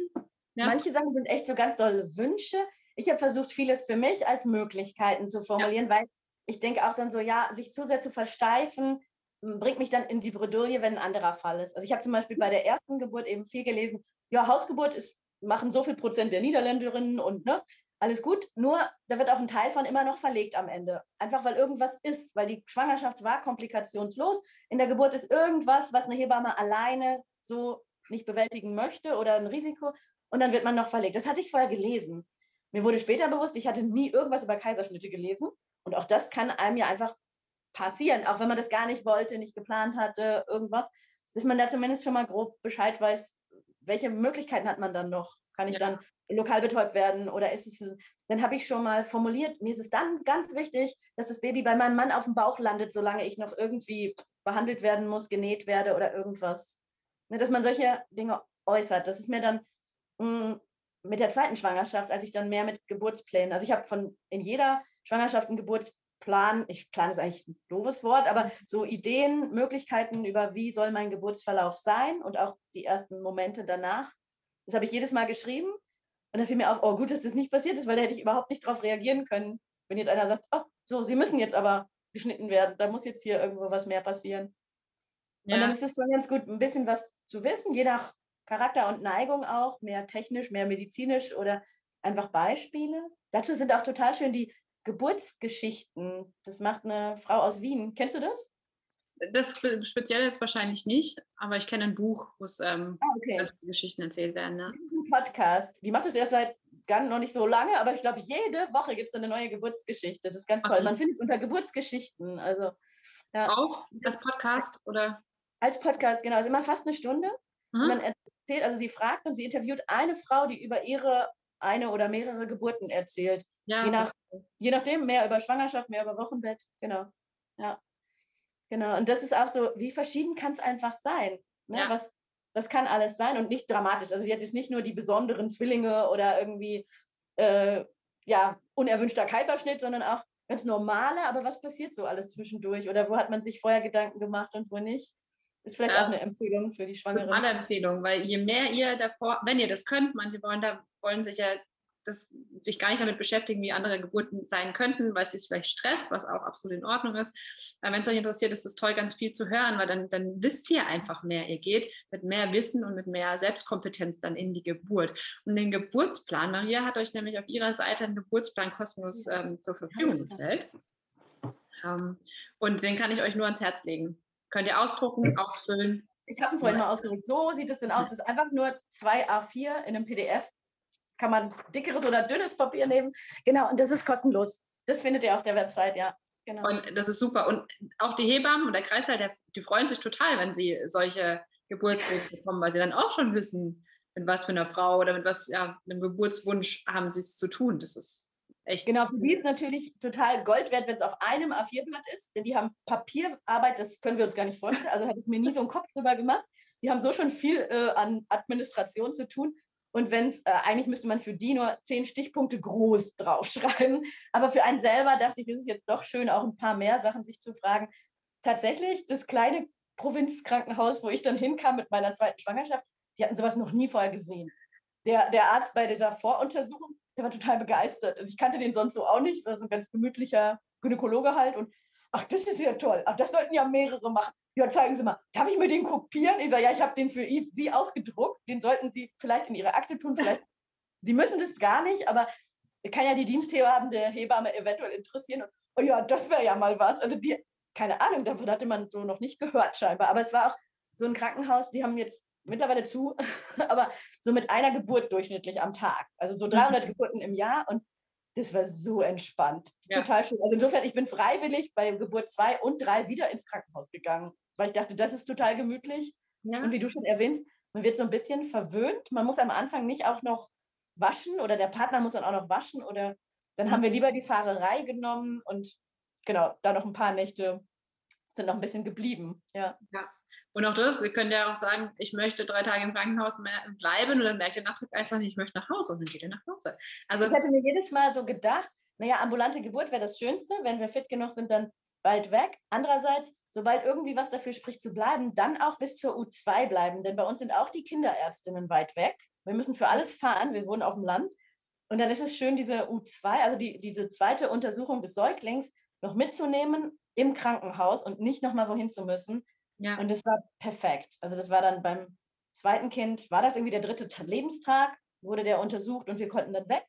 ja. manche Sachen sind echt so ganz tolle Wünsche. Ich habe versucht, vieles für mich als Möglichkeiten zu formulieren, ja. weil ich denke auch dann so, ja, sich zu sehr zu versteifen, bringt mich dann in die Bredouille, wenn ein anderer Fall ist. Also ich habe zum Beispiel bei der ersten Geburt eben viel gelesen, ja, Hausgeburt ist, machen so viel Prozent der Niederländerinnen und ne, alles gut, nur da wird auch ein Teil von immer noch verlegt am Ende. Einfach weil irgendwas ist, weil die Schwangerschaft war komplikationslos. In der Geburt ist irgendwas, was eine Hebamme alleine so nicht bewältigen möchte oder ein Risiko und dann wird man noch verlegt. Das hatte ich vorher gelesen. Mir wurde später bewusst, ich hatte nie irgendwas über Kaiserschnitte gelesen und auch das kann einem ja einfach passieren, auch wenn man das gar nicht wollte, nicht geplant hatte, irgendwas, dass man da zumindest schon mal grob Bescheid weiß, welche Möglichkeiten hat man dann noch? Kann ich ja. dann lokal betäubt werden oder ist es, dann habe ich schon mal formuliert, mir ist es dann ganz wichtig, dass das Baby bei meinem Mann auf dem Bauch landet, solange ich noch irgendwie behandelt werden muss, genäht werde oder irgendwas. Ne, dass man solche Dinge äußert. Das ist mir dann mh, mm, mit der zweiten Schwangerschaft, als ich dann mehr mit Geburtsplänen, also ich habe von in jeder Schwangerschaft einen Geburtsplan, ich plane ist eigentlich ein doofes Wort, aber so Ideen, Möglichkeiten über wie soll mein Geburtsverlauf sein und auch die ersten Momente danach. Das habe ich jedes Mal geschrieben und da fiel mir auf, oh gut, dass das nicht passiert ist, weil da hätte ich überhaupt nicht drauf reagieren können, wenn jetzt einer sagt, oh, so, Sie müssen jetzt aber geschnitten werden, da muss jetzt hier irgendwo was mehr passieren. Ja. Und dann ist es schon ganz gut, ein bisschen was zu wissen, je nach Charakter und Neigung auch, mehr technisch, mehr medizinisch oder einfach Beispiele. Dazu sind auch total schön die Geburtsgeschichten. Das macht eine Frau aus Wien. Kennst du das? Das speziell jetzt wahrscheinlich nicht, aber ich kenne ein Buch, wo es ähm, ah, okay. Geschichten erzählt werden. Ja. Das ist ein Podcast. Die macht es erst seit gar noch nicht so lange, aber ich glaube, jede Woche gibt es eine neue Geburtsgeschichte. Das ist ganz toll. Man findet es unter Geburtsgeschichten. Also, ja. Auch als Podcast oder? Als Podcast, genau. Also immer fast eine Stunde. Mhm. Und dann erzählt, also sie fragt und sie interviewt eine Frau, die über ihre eine oder mehrere Geburten erzählt. Ja. Je, nach, je nachdem, mehr über Schwangerschaft, mehr über Wochenbett. Genau. Ja. Genau, und das ist auch so, wie verschieden kann es einfach sein? Ne? Ja. Was, das kann alles sein und nicht dramatisch. Also sie hat jetzt nicht nur die besonderen Zwillinge oder irgendwie äh, ja, unerwünschter Kaiserschnitt, sondern auch ganz normale, aber was passiert so alles zwischendurch? Oder wo hat man sich vorher Gedanken gemacht und wo nicht? Ist vielleicht ja. auch eine Empfehlung für die Schwangere. Eine Empfehlung, weil je mehr ihr davor, wenn ihr das könnt, manche wollen da wollen sich ja das, sich gar nicht damit beschäftigen, wie andere Geburten sein könnten, weil es sich vielleicht stresst, was auch absolut in Ordnung ist. Aber wenn es euch interessiert, ist es toll, ganz viel zu hören, weil dann, dann wisst ihr einfach mehr. Ihr geht mit mehr Wissen und mit mehr Selbstkompetenz dann in die Geburt. Und den Geburtsplan, Maria hat euch nämlich auf ihrer Seite einen Geburtsplan kostenlos ähm, zur Verfügung gestellt. Ähm, und den kann ich euch nur ans Herz legen. Könnt ihr ausdrucken, ausfüllen. Ich habe ihn vorhin mal ausgedruckt. So sieht es denn aus. Es ist einfach nur zwei A4 in einem PDF kann man dickeres oder dünnes Papier nehmen. Genau, und das ist kostenlos. Das findet ihr auf der Website, ja. Genau. Und das ist super. Und auch die Hebammen und der Kreißsaal, die freuen sich total, wenn sie solche Geburtswünsche bekommen, weil sie dann auch schon wissen, mit was für einer Frau oder mit was, ja, einem Geburtswunsch haben sie es zu tun. Das ist echt. Genau, für die ist natürlich total Gold wert, wenn es auf einem A4-Blatt ist, denn die haben Papierarbeit, das können wir uns gar nicht vorstellen. Also hatte ich mir nie so einen Kopf drüber gemacht. Die haben so schon viel äh, an Administration zu tun. Und wenn es, äh, eigentlich müsste man für die nur zehn Stichpunkte groß draufschreiben. Aber für einen selber dachte ich, ist jetzt doch schön, auch ein paar mehr Sachen sich zu fragen. Tatsächlich, das kleine Provinzkrankenhaus, wo ich dann hinkam mit meiner zweiten Schwangerschaft, die hatten sowas noch nie vorher gesehen. Der, der Arzt bei dieser Voruntersuchung, der war total begeistert. Also ich kannte den sonst so auch nicht, war so ein ganz gemütlicher Gynäkologe halt. Und ach, das ist ja toll. Ach, das sollten ja mehrere machen ja, zeigen Sie mal, darf ich mir den kopieren? Ich sage, ja, ich habe den für Sie ausgedruckt. Den sollten Sie vielleicht in Ihre Akte tun. Vielleicht, Sie müssen das gar nicht, aber kann ja die Diensthebamme Hebamme eventuell interessieren. Und, oh ja, das wäre ja mal was. Also die, keine Ahnung, davon hatte man so noch nicht gehört scheinbar. Aber es war auch so ein Krankenhaus, die haben jetzt mittlerweile zu, aber so mit einer Geburt durchschnittlich am Tag. Also so 300 mhm. Geburten im Jahr und das war so entspannt. Ja. Total schön. Also insofern, ich bin freiwillig bei Geburt 2 und 3 wieder ins Krankenhaus gegangen, weil ich dachte, das ist total gemütlich. Ja. Und wie du schon erwähnst, man wird so ein bisschen verwöhnt. Man muss am Anfang nicht auch noch waschen oder der Partner muss dann auch noch waschen oder dann haben wir lieber die Fahrerei genommen und genau, da noch ein paar Nächte sind noch ein bisschen geblieben. Ja. ja. Und auch das, ihr könnt ja auch sagen, ich möchte drei Tage im Krankenhaus bleiben und dann merkt ihr nach Tag eins ich möchte nach Hause und dann geht ihr nach Hause. Also, ich hätte mir jedes Mal so gedacht, naja, ambulante Geburt wäre das Schönste, wenn wir fit genug sind, dann bald weg. Andererseits, sobald irgendwie was dafür spricht zu bleiben, dann auch bis zur U2 bleiben, denn bei uns sind auch die Kinderärztinnen weit weg. Wir müssen für alles fahren, wir wohnen auf dem Land. Und dann ist es schön, diese U2, also die, diese zweite Untersuchung des Säuglings, noch mitzunehmen im Krankenhaus und nicht nochmal wohin zu müssen. Ja. Und das war perfekt. Also das war dann beim zweiten Kind, war das irgendwie der dritte Lebenstag, wurde der untersucht und wir konnten dann weg.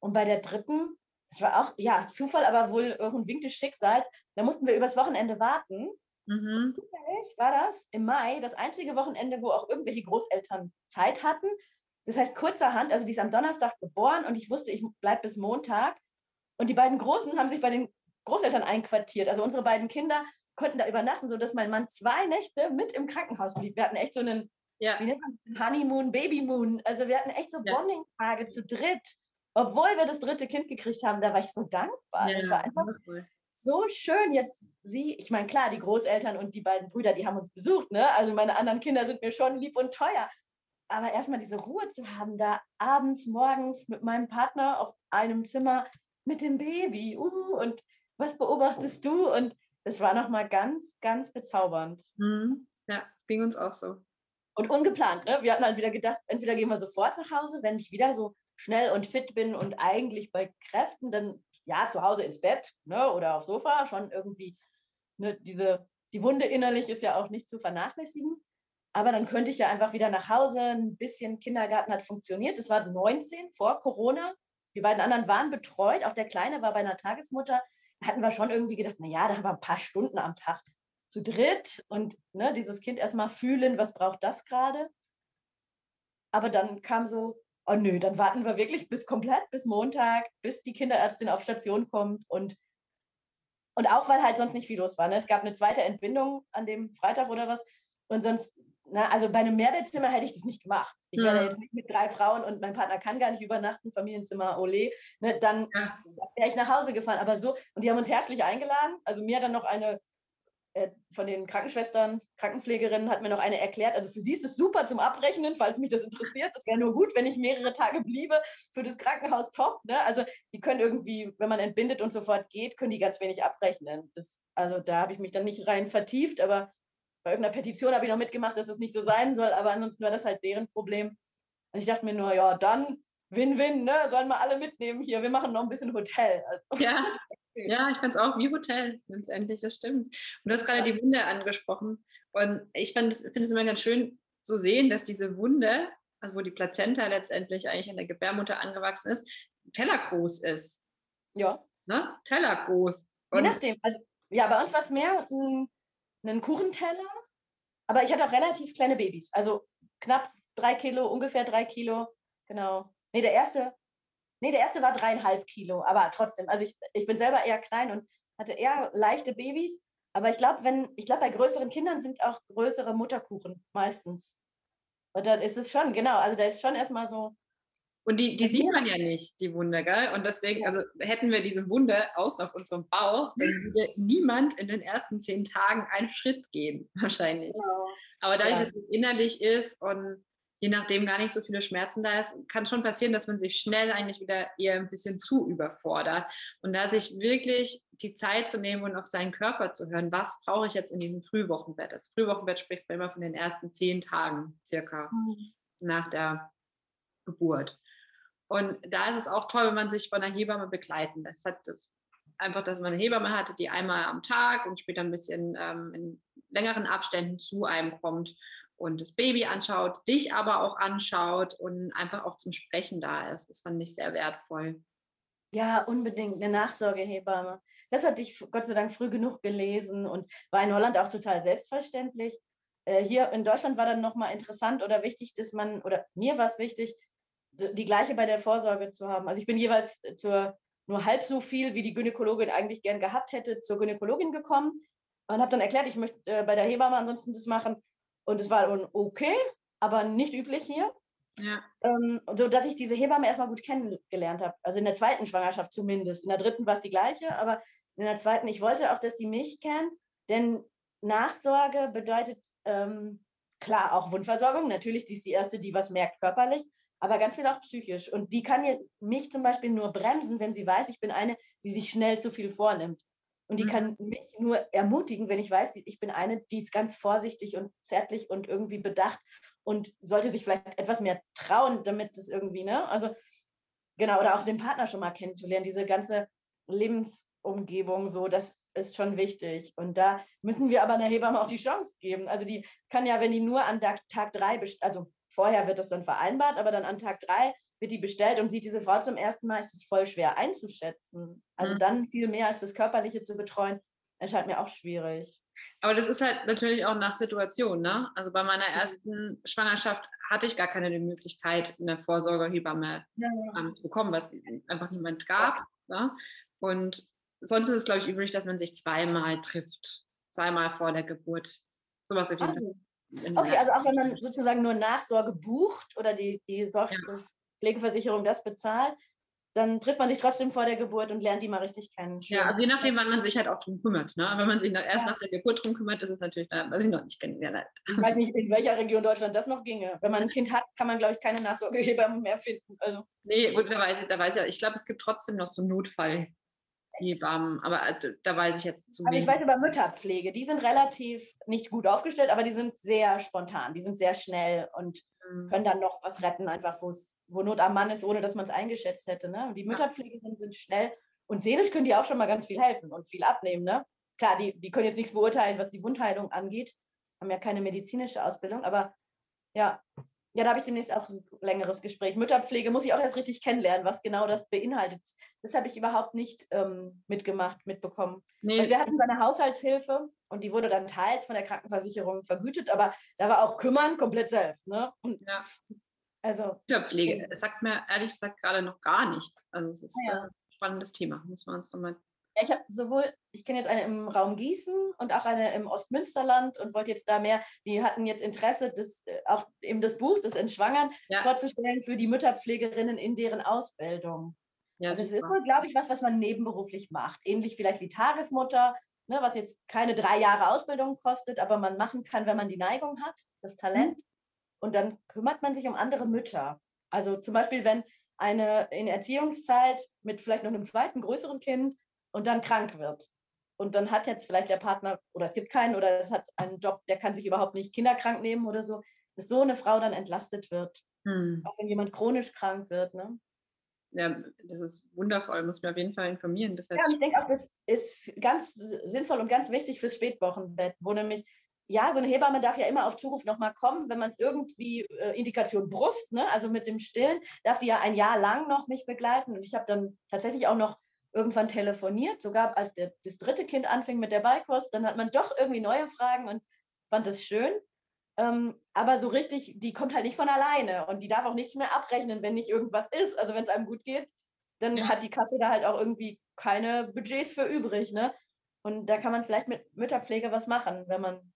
Und bei der dritten, das war auch, ja, Zufall, aber wohl irgendein Wink des Schicksals, da mussten wir übers Wochenende warten. Mhm. Zufällig war das im Mai das einzige Wochenende, wo auch irgendwelche Großeltern Zeit hatten. Das heißt, kurzerhand, also die ist am Donnerstag geboren und ich wusste, ich bleibe bis Montag. Und die beiden Großen haben sich bei den Großeltern einquartiert. Also unsere beiden Kinder konnten da übernachten, sodass mein Mann zwei Nächte mit im Krankenhaus blieb. Wir hatten echt so einen, ja. wie nennt man das, Honeymoon, Babymoon. Also wir hatten echt so ja. Bonding-Tage zu dritt. Obwohl wir das dritte Kind gekriegt haben, da war ich so dankbar. Ja, das war einfach cool. so schön. Jetzt sie, ich meine, klar, die Großeltern und die beiden Brüder, die haben uns besucht, ne? Also meine anderen Kinder sind mir schon lieb und teuer. Aber erstmal diese Ruhe zu haben, da abends, morgens mit meinem Partner auf einem Zimmer mit dem Baby. Uh, und was beobachtest du? Und es war nochmal ganz, ganz bezaubernd. Mhm. Ja, es ging uns auch so. Und ungeplant, ne? Wir hatten halt wieder gedacht, entweder gehen wir sofort nach Hause, wenn ich wieder so schnell und fit bin und eigentlich bei Kräften, dann ja, zu Hause ins Bett ne? oder aufs Sofa, schon irgendwie ne, diese, die Wunde innerlich ist ja auch nicht zu vernachlässigen. Aber dann könnte ich ja einfach wieder nach Hause, ein bisschen Kindergarten hat funktioniert. Das war 19 vor Corona. Die beiden anderen waren betreut, auch der Kleine war bei einer Tagesmutter hatten wir schon irgendwie gedacht, naja, da haben wir ein paar Stunden am Tag zu dritt und ne, dieses Kind erstmal fühlen, was braucht das gerade. Aber dann kam so, oh nö, dann warten wir wirklich bis komplett, bis Montag, bis die Kinderärztin auf Station kommt und und auch weil halt sonst nicht viel los war. Ne? Es gab eine zweite Entbindung an dem Freitag oder was. Und sonst na, also bei einem Mehrbettzimmer hätte ich das nicht gemacht. Ich ja. wäre jetzt nicht mit drei Frauen und mein Partner kann gar nicht übernachten, Familienzimmer, ole. Ne, dann ja. wäre ich nach Hause gefahren. Aber so, und die haben uns herzlich eingeladen. Also mir hat dann noch eine äh, von den Krankenschwestern, Krankenpflegerinnen, hat mir noch eine erklärt. Also für sie ist es super zum Abrechnen, falls mich das interessiert. Das wäre nur gut, wenn ich mehrere Tage bliebe. Für das Krankenhaus top. Ne? Also die können irgendwie, wenn man entbindet und sofort geht, können die ganz wenig abrechnen. Das, also da habe ich mich dann nicht rein vertieft, aber bei irgendeiner Petition habe ich noch mitgemacht, dass es das nicht so sein soll, aber ansonsten war das halt deren Problem. Und ich dachte mir nur, ja, dann Win-Win, ne? Sollen wir alle mitnehmen hier. Wir machen noch ein bisschen Hotel. Also. Ja. ja, ich fand es auch wie Hotel, letztendlich, das stimmt. Und du hast gerade ja. die Wunde angesprochen. Und ich finde es immer ganz schön zu sehen, dass diese Wunde, also wo die Plazenta letztendlich eigentlich in der Gebärmutter angewachsen ist, tellergroß ist. Ja. Ne? Tellergroß. Je nachdem. Also, ja, bei uns war es mehr ein einen Kuchenteller, aber ich hatte auch relativ kleine Babys, also knapp drei Kilo, ungefähr drei Kilo, genau. Nee, der erste, nee, der erste war dreieinhalb Kilo, aber trotzdem, also ich, ich bin selber eher klein und hatte eher leichte Babys. Aber ich glaube, wenn, ich glaube, bei größeren Kindern sind auch größere Mutterkuchen meistens. Und dann ist es schon, genau, also da ist schon erstmal so. Und die, die sieht man ja nicht, die Wunde, gell? Und deswegen, also hätten wir diese Wunde außen auf unserem Bauch, dann würde niemand in den ersten zehn Tagen einen Schritt gehen, wahrscheinlich. Genau. Aber dadurch, ja. dass es innerlich ist und je nachdem gar nicht so viele Schmerzen da ist, kann schon passieren, dass man sich schnell eigentlich wieder eher ein bisschen zu überfordert. Und da sich wirklich die Zeit zu nehmen und auf seinen Körper zu hören, was brauche ich jetzt in diesem Frühwochenbett? Das Frühwochenbett spricht man immer von den ersten zehn Tagen circa mhm. nach der Geburt. Und da ist es auch toll, wenn man sich von einer Hebamme begleiten lässt. Hat das einfach, dass man eine Hebamme hatte, die einmal am Tag und später ein bisschen ähm, in längeren Abständen zu einem kommt und das Baby anschaut, dich aber auch anschaut und einfach auch zum Sprechen da ist. Das fand ich sehr wertvoll. Ja, unbedingt eine Nachsorgehebamme. Das hatte ich Gott sei Dank früh genug gelesen und war in Holland auch total selbstverständlich. Äh, hier in Deutschland war dann nochmal interessant oder wichtig, dass man, oder mir war es wichtig, die gleiche bei der Vorsorge zu haben. Also ich bin jeweils zur nur halb so viel, wie die Gynäkologin eigentlich gern gehabt hätte, zur Gynäkologin gekommen und habe dann erklärt, ich möchte äh, bei der Hebamme ansonsten das machen. Und es war okay, aber nicht üblich hier. Ja. Ähm, so dass ich diese Hebamme erstmal gut kennengelernt habe. Also in der zweiten Schwangerschaft zumindest. In der dritten war es die gleiche, aber in der zweiten, ich wollte auch, dass die mich kennen, denn Nachsorge bedeutet ähm, klar auch Wundversorgung. Natürlich, die ist die erste, die was merkt körperlich, aber ganz viel auch psychisch. Und die kann mich zum Beispiel nur bremsen, wenn sie weiß, ich bin eine, die sich schnell zu viel vornimmt. Und die mhm. kann mich nur ermutigen, wenn ich weiß, ich bin eine, die ist ganz vorsichtig und zärtlich und irgendwie bedacht und sollte sich vielleicht etwas mehr trauen, damit das irgendwie, ne? Also, genau, oder auch den Partner schon mal kennenzulernen, diese ganze Lebensumgebung, so, das ist schon wichtig. Und da müssen wir aber einer Hebamme auch die Chance geben. Also, die kann ja, wenn die nur an Tag, Tag drei, also vorher wird das dann vereinbart, aber dann an Tag drei wird die bestellt und sieht diese Frau zum ersten Mal, ist es voll schwer einzuschätzen. Also mhm. dann viel mehr als das Körperliche zu betreuen, erscheint mir auch schwierig. Aber das ist halt natürlich auch nach Situation, ne? Also bei meiner ersten Schwangerschaft hatte ich gar keine Möglichkeit, eine Vorsorgehebamme ja, ja. Ähm, zu bekommen, weil es einfach niemand gab. Ne? Und sonst ist es, glaube ich, üblich, dass man sich zweimal trifft. Zweimal vor der Geburt. Sowas auf jeden also. Okay, also auch wenn man sozusagen nur Nachsorge bucht oder die, die Sorge ja. Pflegeversicherung das bezahlt, dann trifft man sich trotzdem vor der Geburt und lernt die mal richtig kennen. Schön. Ja, also je nachdem, wann man sich halt auch drum kümmert. Ne? Wenn man sich noch, erst ja. nach der Geburt drum kümmert, ist es natürlich, da, was ich noch nicht kennengelernt Ich weiß nicht, in welcher Region Deutschland das noch ginge. Wenn man ein Kind hat, kann man, glaube ich, keine Nachsorgehebamme mehr finden. Also. Nee, gut, da weiß, da weiß ich, ich glaube, es gibt trotzdem noch so Notfall. Hebammen, aber äh, da weiß ich jetzt zu wenig. Also ich weiß über Mütterpflege, die sind relativ nicht gut aufgestellt, aber die sind sehr spontan, die sind sehr schnell und mhm. können dann noch was retten, einfach wo Not am Mann ist, ohne dass man es eingeschätzt hätte. Ne? Und die Mütterpflegerinnen sind schnell und seelisch können die auch schon mal ganz viel helfen und viel abnehmen. Ne? Klar, die, die können jetzt nichts beurteilen, was die Wundheilung angeht, haben ja keine medizinische Ausbildung, aber ja, ja, da habe ich demnächst auch ein längeres Gespräch. Mütterpflege muss ich auch erst richtig kennenlernen, was genau das beinhaltet. Das habe ich überhaupt nicht ähm, mitgemacht, mitbekommen. Nee. Also wir hatten eine Haushaltshilfe und die wurde dann teils von der Krankenversicherung vergütet, aber da war auch Kümmern komplett selbst. Ne? Und ja. Also, Mütterpflege, es sagt mir ehrlich gesagt gerade noch gar nichts. Also es ist ja. ein spannendes Thema, muss man uns nochmal ja, ich habe sowohl, ich kenne jetzt eine im Raum Gießen und auch eine im Ostmünsterland und wollte jetzt da mehr, die hatten jetzt Interesse, das, äh, auch eben das Buch, das Entschwangern, ja. vorzustellen für die Mütterpflegerinnen in deren Ausbildung. Ja, also das ist so, glaube ich, was, was man nebenberuflich macht. Ähnlich vielleicht wie Tagesmutter, ne, was jetzt keine drei Jahre Ausbildung kostet, aber man machen kann, wenn man die Neigung hat, das Talent. Mhm. Und dann kümmert man sich um andere Mütter. Also zum Beispiel, wenn eine in Erziehungszeit mit vielleicht noch einem zweiten größeren Kind und dann krank wird. Und dann hat jetzt vielleicht der Partner, oder es gibt keinen, oder es hat einen Job, der kann sich überhaupt nicht kinderkrank nehmen oder so, dass so eine Frau dann entlastet wird. Hm. Auch wenn jemand chronisch krank wird. Ne? Ja, das ist wundervoll, muss mir auf jeden Fall informieren. Das heißt, ja, und ich denke auch, das ist ganz sinnvoll und ganz wichtig fürs Spätwochenbett, wo nämlich, ja, so eine Hebamme darf ja immer auf Zuruf nochmal kommen, wenn man es irgendwie, äh, Indikation Brust, ne, also mit dem Stillen, darf die ja ein Jahr lang noch mich begleiten. Und ich habe dann tatsächlich auch noch irgendwann telefoniert, sogar als der, das dritte Kind anfing mit der Beikost, dann hat man doch irgendwie neue Fragen und fand das schön. Ähm, aber so richtig, die kommt halt nicht von alleine und die darf auch nichts mehr abrechnen, wenn nicht irgendwas ist. Also wenn es einem gut geht, dann ja. hat die Kasse da halt auch irgendwie keine Budgets für übrig. Ne? Und da kann man vielleicht mit Mütterpflege was machen, wenn man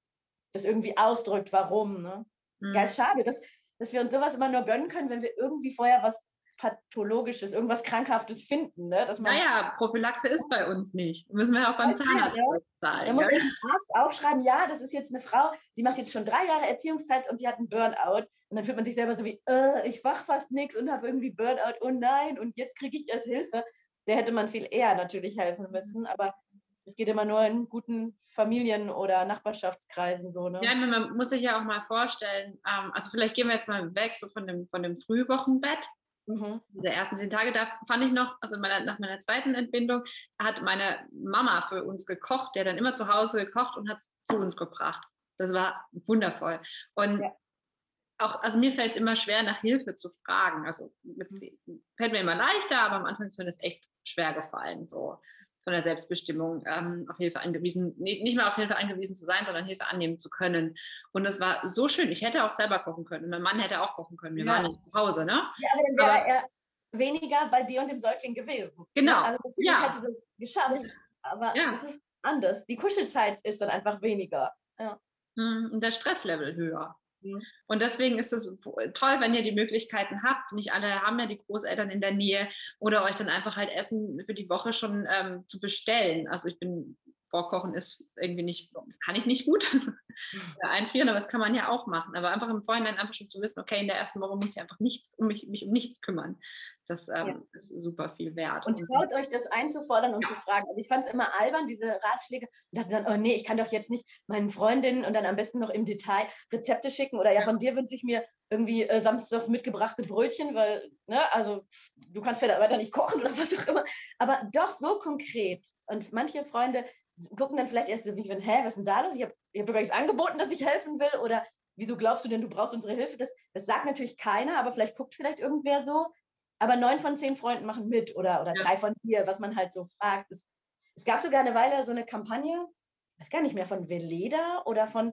das irgendwie ausdrückt, warum. Ne? Mhm. Ja, ist schade, dass, dass wir uns sowas immer nur gönnen können, wenn wir irgendwie vorher was Pathologisches, irgendwas Krankhaftes finden. Ne? Dass man, naja, Prophylaxe ist bei uns nicht. Müssen wir auch beim Zahnarzt ja, zahlen. Da muss ich ein Arzt aufschreiben, ja, das ist jetzt eine Frau, die macht jetzt schon drei Jahre Erziehungszeit und die hat einen Burnout. Und dann fühlt man sich selber so wie, äh, ich wach fast nichts und habe irgendwie Burnout, oh nein, und jetzt kriege ich erst Hilfe. Der hätte man viel eher natürlich helfen müssen, aber es geht immer nur in guten Familien- oder Nachbarschaftskreisen so. Ne? Ja, man muss sich ja auch mal vorstellen, ähm, also vielleicht gehen wir jetzt mal weg so von dem, von dem Frühwochenbett Mhm. Diese ersten zehn Tage, da fand ich noch, also meiner, nach meiner zweiten Entbindung, hat meine Mama für uns gekocht, der dann immer zu Hause gekocht und hat es zu uns gebracht. Das war wundervoll. Und ja. auch, also mir fällt es immer schwer, nach Hilfe zu fragen. Also mit, mhm. fällt mir immer leichter, aber am Anfang ist mir das echt schwer gefallen. So von der Selbstbestimmung ähm, auf Hilfe angewiesen, nicht, nicht mehr auf Hilfe angewiesen zu sein, sondern Hilfe annehmen zu können. Und das war so schön. Ich hätte auch selber kochen können. Mein Mann hätte auch kochen können. Wir ja. waren nicht zu Hause, ne? Ja, aber dann wäre er weniger bei dir und dem Säugling gewesen. Genau. Also natürlich ja. hätte das geschafft. Aber ja. es ist anders. Die Kuschelzeit ist dann einfach weniger. Ja. Hm, und der Stresslevel höher. Und deswegen ist es toll, wenn ihr die Möglichkeiten habt. Nicht alle haben ja die Großeltern in der Nähe oder euch dann einfach halt Essen für die Woche schon ähm, zu bestellen. Also ich bin Vorkochen ist irgendwie nicht, das kann ich nicht gut einfrieren, aber das kann man ja auch machen. Aber einfach im Vorhinein einfach schon zu wissen, okay, in der ersten Woche muss ich einfach nichts um mich, mich um nichts kümmern. Das ähm, ja. ist super viel wert. Und traut euch das einzufordern und ja. zu fragen. Also ich fand es immer albern, diese Ratschläge. Dachte dann, oh nee, ich kann doch jetzt nicht meinen Freundinnen und dann am besten noch im Detail Rezepte schicken. Oder ja, von dir wünsche ich mir irgendwie äh, samstags mitgebrachte Brötchen, weil, ne, also du kannst vielleicht weiter nicht kochen oder was auch immer. Aber doch so konkret. Und manche Freunde gucken dann vielleicht erst so, wie, hä, was ist denn da los? Ich habe hab nichts angeboten, dass ich helfen will. Oder wieso glaubst du denn, du brauchst unsere Hilfe? Das, das sagt natürlich keiner, aber vielleicht guckt vielleicht irgendwer so. Aber neun von zehn Freunden machen mit oder, oder ja. drei von dir, was man halt so fragt. Es, es gab sogar eine Weile so eine Kampagne, weiß gar nicht mehr, von Veleda oder von,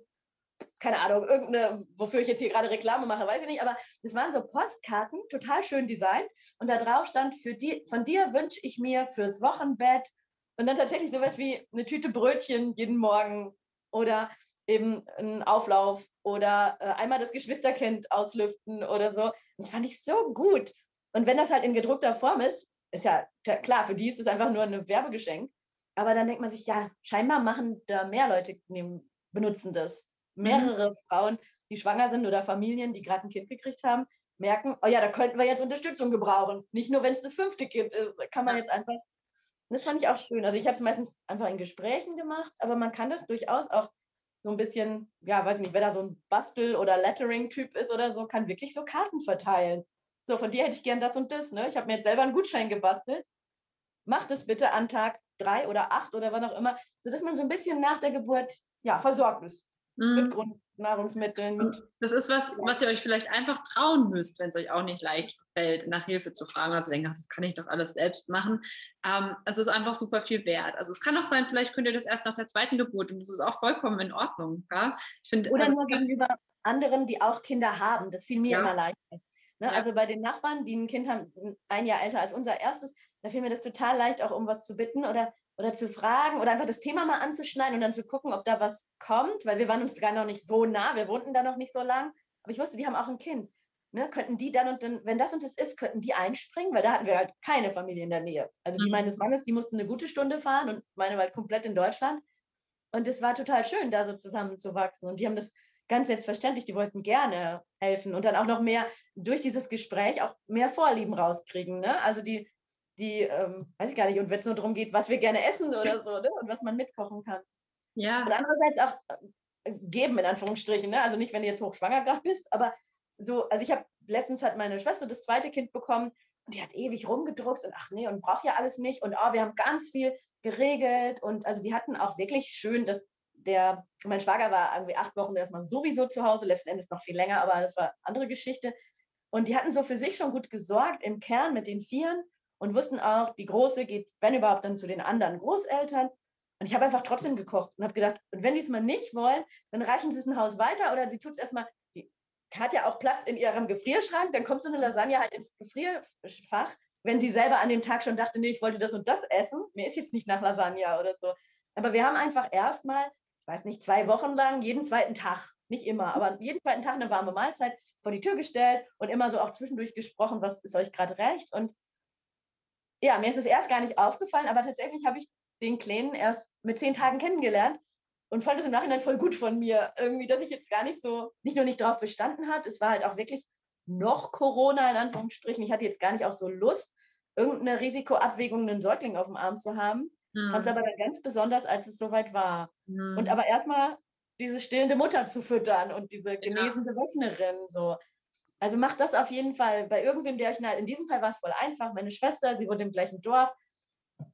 keine Ahnung, irgendeine, wofür ich jetzt hier gerade Reklame mache, weiß ich nicht, aber es waren so Postkarten, total schön designt. Und da drauf stand, für die, von dir wünsche ich mir fürs Wochenbett und dann tatsächlich sowas wie eine Tüte Brötchen jeden Morgen oder eben ein Auflauf oder äh, einmal das Geschwisterkind auslüften oder so. Das fand ich so gut. Und wenn das halt in gedruckter Form ist, ist ja klar, für die ist es einfach nur ein Werbegeschenk. Aber dann denkt man sich, ja, scheinbar machen da mehr Leute nehmen, benutzen das. Mhm. Mehrere mhm. Frauen, die schwanger sind oder Familien, die gerade ein Kind gekriegt haben, merken, oh ja, da könnten wir jetzt Unterstützung gebrauchen. Nicht nur, wenn es das fünfte Kind ist, kann man jetzt einfach das fand ich auch schön. Also ich habe es meistens einfach in Gesprächen gemacht, aber man kann das durchaus auch so ein bisschen, ja, weiß ich nicht, wer da so ein Bastel- oder Lettering-Typ ist oder so, kann wirklich so Karten verteilen. So, von dir hätte ich gern das und das, ne? Ich habe mir jetzt selber einen Gutschein gebastelt. Mach das bitte an Tag drei oder acht oder wann auch immer, sodass man so ein bisschen nach der Geburt, ja, versorgt ist. Mhm. Mit Grundnahrungsmitteln. Mit, das ist was, was ihr euch vielleicht einfach trauen müsst, wenn es euch auch nicht leicht fällt, nach Hilfe zu fragen oder zu denken, ach, das kann ich doch alles selbst machen. Ähm, es ist einfach super viel wert. Also es kann auch sein, vielleicht könnt ihr das erst nach der zweiten Geburt und das ist auch vollkommen in Ordnung. Ja? Ich find, oder also, nur gegenüber anderen, die auch Kinder haben. Das fiel mir ja. immer leichter. Ne? Ja. Also bei den Nachbarn, die ein Kind haben, ein Jahr älter als unser erstes, da fiel mir das total leicht, auch um was zu bitten oder, oder zu fragen oder einfach das Thema mal anzuschneiden und dann zu gucken, ob da was kommt, weil wir waren uns gar noch nicht so nah, wir wohnten da noch nicht so lang. Aber ich wusste, die haben auch ein Kind ne, könnten die dann und dann, wenn das und das ist, könnten die einspringen, weil da hatten wir halt keine Familie in der Nähe. Also die mhm. meines Mannes, die mussten eine gute Stunde fahren und meine war halt komplett in Deutschland. Und es war total schön, da so zusammenzuwachsen. Und die haben das ganz selbstverständlich, die wollten gerne helfen und dann auch noch mehr durch dieses Gespräch auch mehr Vorlieben rauskriegen. Ne? Also die, die, ähm, weiß ich gar nicht, und wenn es nur darum geht, was wir gerne essen oder so, ne? und was man mitkochen kann. Ja. Und andererseits auch äh, geben, in Anführungsstrichen. Ne? Also nicht, wenn du jetzt hochschwanger gerade bist, aber so, also ich habe letztens hat meine Schwester das zweite Kind bekommen und die hat ewig rumgedruckt und ach nee, und braucht ja alles nicht und oh, wir haben ganz viel geregelt und also die hatten auch wirklich schön, dass der, mein Schwager war irgendwie acht Wochen erstmal sowieso zu Hause, letzten Endes noch viel länger, aber das war eine andere Geschichte. Und die hatten so für sich schon gut gesorgt im Kern mit den Vieren und wussten auch, die Große geht, wenn überhaupt, dann zu den anderen Großeltern. Und ich habe einfach trotzdem gekocht und habe gedacht, und wenn die es mal nicht wollen, dann reichen sie es ein Haus weiter oder sie tut es erstmal hat ja auch Platz in ihrem Gefrierschrank, dann kommt so eine Lasagne halt ins Gefrierfach. Wenn sie selber an dem Tag schon dachte, nee, ich wollte das und das essen, mir ist jetzt nicht nach Lasagne oder so. Aber wir haben einfach erstmal, ich weiß nicht, zwei Wochen lang, jeden zweiten Tag, nicht immer, aber jeden zweiten Tag eine warme Mahlzeit vor die Tür gestellt und immer so auch zwischendurch gesprochen, was ist euch gerade recht. Und ja, mir ist es erst gar nicht aufgefallen, aber tatsächlich habe ich den Kleinen erst mit zehn Tagen kennengelernt und fand es im Nachhinein voll gut von mir, irgendwie, dass ich jetzt gar nicht so, nicht nur nicht drauf bestanden hat, es war halt auch wirklich noch Corona in Anführungsstrichen. Ich hatte jetzt gar nicht auch so Lust, irgendeine Risikoabwägung, einen Säugling auf dem Arm zu haben. Mhm. Fand es aber dann ganz besonders, als es soweit war. Mhm. Und aber erstmal diese stillende Mutter zu füttern und diese genesende ja. Wöchnerin. So. Also macht das auf jeden Fall bei irgendwem, der euch nahe. In diesem Fall war es voll einfach. Meine Schwester, sie wohnt im gleichen Dorf.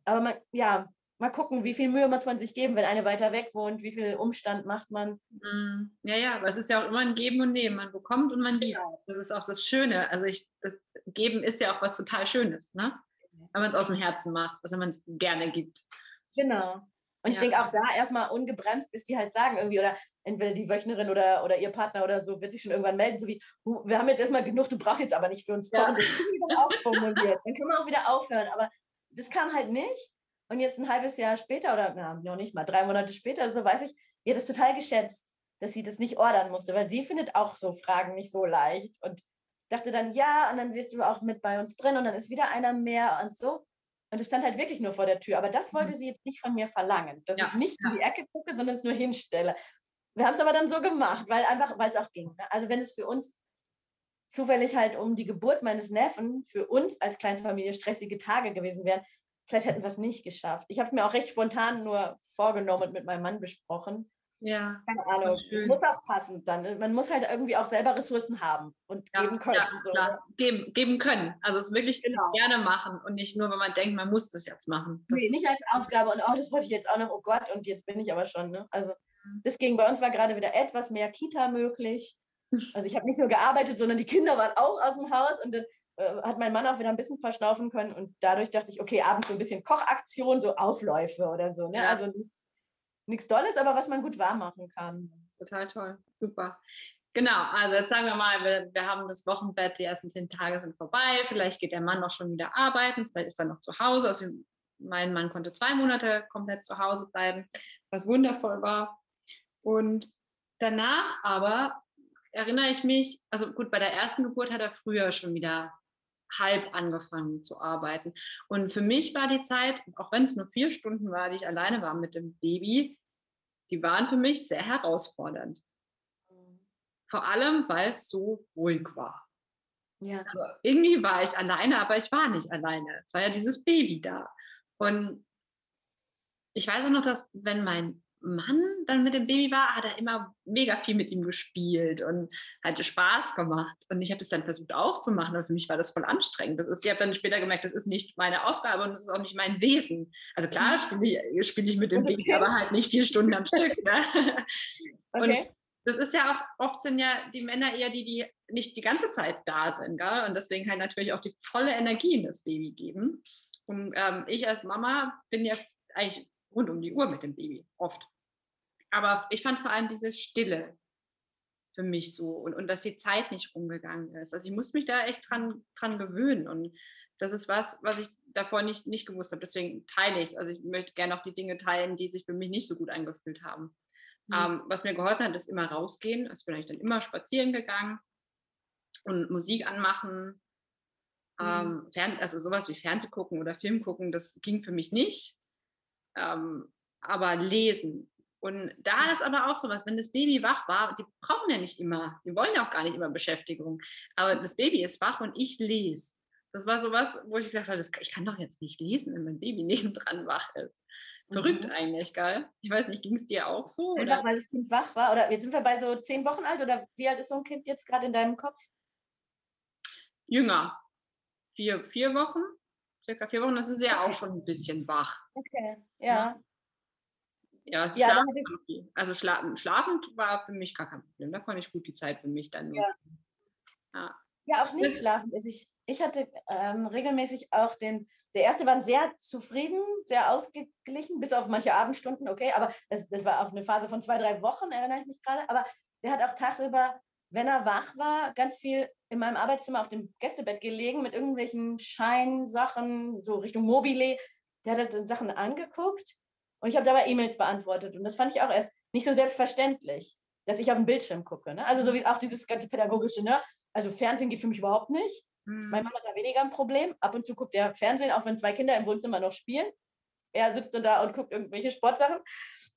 Aber man, ja, mal gucken, wie viel Mühe muss man sich geben, wenn eine weiter weg wohnt, wie viel Umstand macht man. Mhm. Ja, ja, aber es ist ja auch immer ein Geben und Nehmen. Man bekommt und man gibt. Genau. Das ist auch das Schöne. Also ich, das Geben ist ja auch was total Schönes, ne? Wenn man es aus dem Herzen macht, also wenn man es gerne gibt. Genau. Und ich ja. denke auch da erstmal ungebremst, bis die halt sagen irgendwie, oder entweder die Wöchnerin oder, oder ihr Partner oder so, wird sich schon irgendwann melden, so wie, wir haben jetzt erstmal genug, du brauchst jetzt aber nicht für uns kochen. Ja. Das ist dann auch formuliert. Dann können wir auch wieder aufhören. Aber das kam halt nicht. Und jetzt ein halbes Jahr später oder na, noch nicht mal, drei Monate später, so weiß ich, ihr hat es total geschätzt, dass sie das nicht ordern musste, weil sie findet auch so Fragen nicht so leicht. Und dachte dann, ja, und dann wirst du auch mit bei uns drin und dann ist wieder einer mehr und so. Und es stand halt wirklich nur vor der Tür. Aber das wollte mhm. sie jetzt nicht von mir verlangen, dass ja, ich nicht ja. in die Ecke gucke, sondern es nur hinstelle. Wir haben es aber dann so gemacht, weil einfach, weil es auch ging. Ne? Also wenn es für uns zufällig halt um die Geburt meines Neffen für uns als Kleinfamilie stressige Tage gewesen wären, vielleicht hätten wir es nicht geschafft. Ich habe es mir auch recht spontan nur vorgenommen und mit meinem Mann besprochen. Ja. Keine Ahnung. Muss auch passen dann. Man muss halt irgendwie auch selber Ressourcen haben und ja, geben können. Ja, so. Ne? Geben, geben können. Also es wirklich genau. gerne machen und nicht nur, wenn man denkt, man muss das jetzt machen. Das nee, nicht als Aufgabe und auch oh, das wollte ich jetzt auch noch, oh Gott, und jetzt bin ich aber schon. Ne? Also mhm. das ging. Bei uns war gerade wieder etwas mehr Kita möglich. Also ich habe nicht nur gearbeitet, sondern die Kinder waren auch aus dem Haus und dann äh, hat mein Mann auch wieder ein bisschen verschnaufen können und dadurch dachte ich, okay, abends so ein bisschen Kochaktion, so Aufläufe oder so. Ne? Ja. Also nichts nichts Dolles, aber was man gut warm machen kann. Total toll, super. Genau, also jetzt sagen wir mal, wir, wir, haben das Wochenbett, die ersten zehn Tage sind vorbei, vielleicht geht der Mann noch schon wieder arbeiten, vielleicht ist er noch zu Hause. Also mein Mann konnte zwei Monate komplett zu Hause bleiben, was wundervoll war. Und danach aber erinnere ich mich, also gut, bei der ersten Geburt hat er früher schon wieder halb angefangen zu arbeiten. Und für mich war die Zeit, auch wenn es nur vier Stunden war, die ich alleine war mit dem Baby, die waren für mich sehr herausfordernd. Vor allem, weil es so ruhig war. Ja. Also irgendwie war ich alleine, aber ich war nicht alleine. Es war ja dieses Baby da. Und ich weiß auch noch, dass wenn mein Mann dann mit dem Baby war, hat er immer mega viel mit ihm gespielt und hatte Spaß gemacht. Und ich habe das dann versucht auch zu machen, aber für mich war das voll anstrengend. Das ist, ich habe dann später gemerkt, das ist nicht meine Aufgabe und das ist auch nicht mein Wesen. Also klar mhm. spiele ich, spiel ich mit dem Baby, aber halt nicht vier Stunden am Stück. Ne? Okay. Und das ist ja auch, oft sind ja die Männer eher die, die nicht die ganze Zeit da sind, gell? und deswegen halt natürlich auch die volle Energie in das Baby geben. Und ähm, ich als Mama bin ja eigentlich rund um die Uhr mit dem Baby, oft. Aber ich fand vor allem diese Stille für mich so und, und dass die Zeit nicht rumgegangen ist. Also ich muss mich da echt dran, dran gewöhnen und das ist was, was ich davor nicht, nicht gewusst habe. Deswegen teile ich es. Also ich möchte gerne auch die Dinge teilen, die sich für mich nicht so gut angefühlt haben. Mhm. Ähm, was mir geholfen hat, ist immer rausgehen. Also bin ich dann immer spazieren gegangen und Musik anmachen. Mhm. Ähm, also sowas wie Fernseh gucken oder Film gucken, das ging für mich nicht ähm, aber lesen. Und da ist aber auch sowas, wenn das Baby wach war, die brauchen ja nicht immer, die wollen ja auch gar nicht immer Beschäftigung, aber das Baby ist wach und ich lese. Das war sowas, wo ich gedacht habe, ich kann doch jetzt nicht lesen, wenn mein Baby nebendran wach ist. Verrückt mhm. eigentlich, geil. Ich weiß nicht, ging es dir auch so? Oder? Weil das Kind wach war? Oder jetzt sind wir bei so zehn Wochen alt oder wie alt ist so ein Kind jetzt gerade in deinem Kopf? Jünger. Vier, vier Wochen circa vier Wochen, da sind sie ja auch schon ein bisschen wach. Okay, ja. Ja, ja schlafen, also schlafen, schlafend war für mich gar kein Problem. Da konnte ich gut die Zeit für mich dann nutzen. Ja, ja. ja auch nicht schlafen. Also ich, ich hatte ähm, regelmäßig auch den, der erste war sehr zufrieden, sehr ausgeglichen, bis auf manche Abendstunden, okay, aber das, das war auch eine Phase von zwei, drei Wochen, erinnere ich mich gerade. Aber der hat auch tagsüber wenn er wach war, ganz viel in meinem Arbeitszimmer auf dem Gästebett gelegen mit irgendwelchen Scheinsachen, so Richtung Mobile. Der hat halt Sachen angeguckt Und ich habe dabei E-Mails beantwortet. Und das fand ich auch erst nicht so selbstverständlich, dass ich auf den Bildschirm gucke. Ne? Also so wie auch dieses ganze pädagogische, ne? Also Fernsehen geht für mich überhaupt nicht. Mhm. Mein Mann hat da weniger ein Problem. Ab und zu guckt er Fernsehen, auch wenn zwei Kinder im Wohnzimmer noch spielen. Er sitzt dann da und guckt irgendwelche Sportsachen.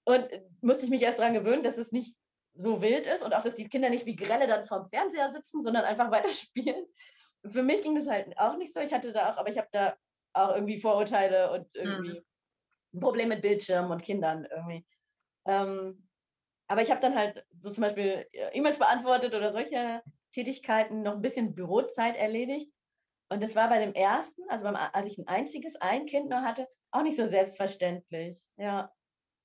Und musste ich mich erst daran gewöhnen, dass es nicht so wild ist und auch, dass die Kinder nicht wie Grelle dann vorm Fernseher sitzen, sondern einfach weiterspielen. Für mich ging das halt auch nicht so. Ich hatte da auch, aber ich habe da auch irgendwie Vorurteile und irgendwie mhm. ein Problem mit Bildschirmen und Kindern irgendwie. Ähm, aber ich habe dann halt so zum Beispiel äh, E-Mails beantwortet oder solche Tätigkeiten, noch ein bisschen Bürozeit erledigt. Und das war bei dem ersten, also beim, als ich ein einziges, ein Kind nur hatte, auch nicht so selbstverständlich. Ja.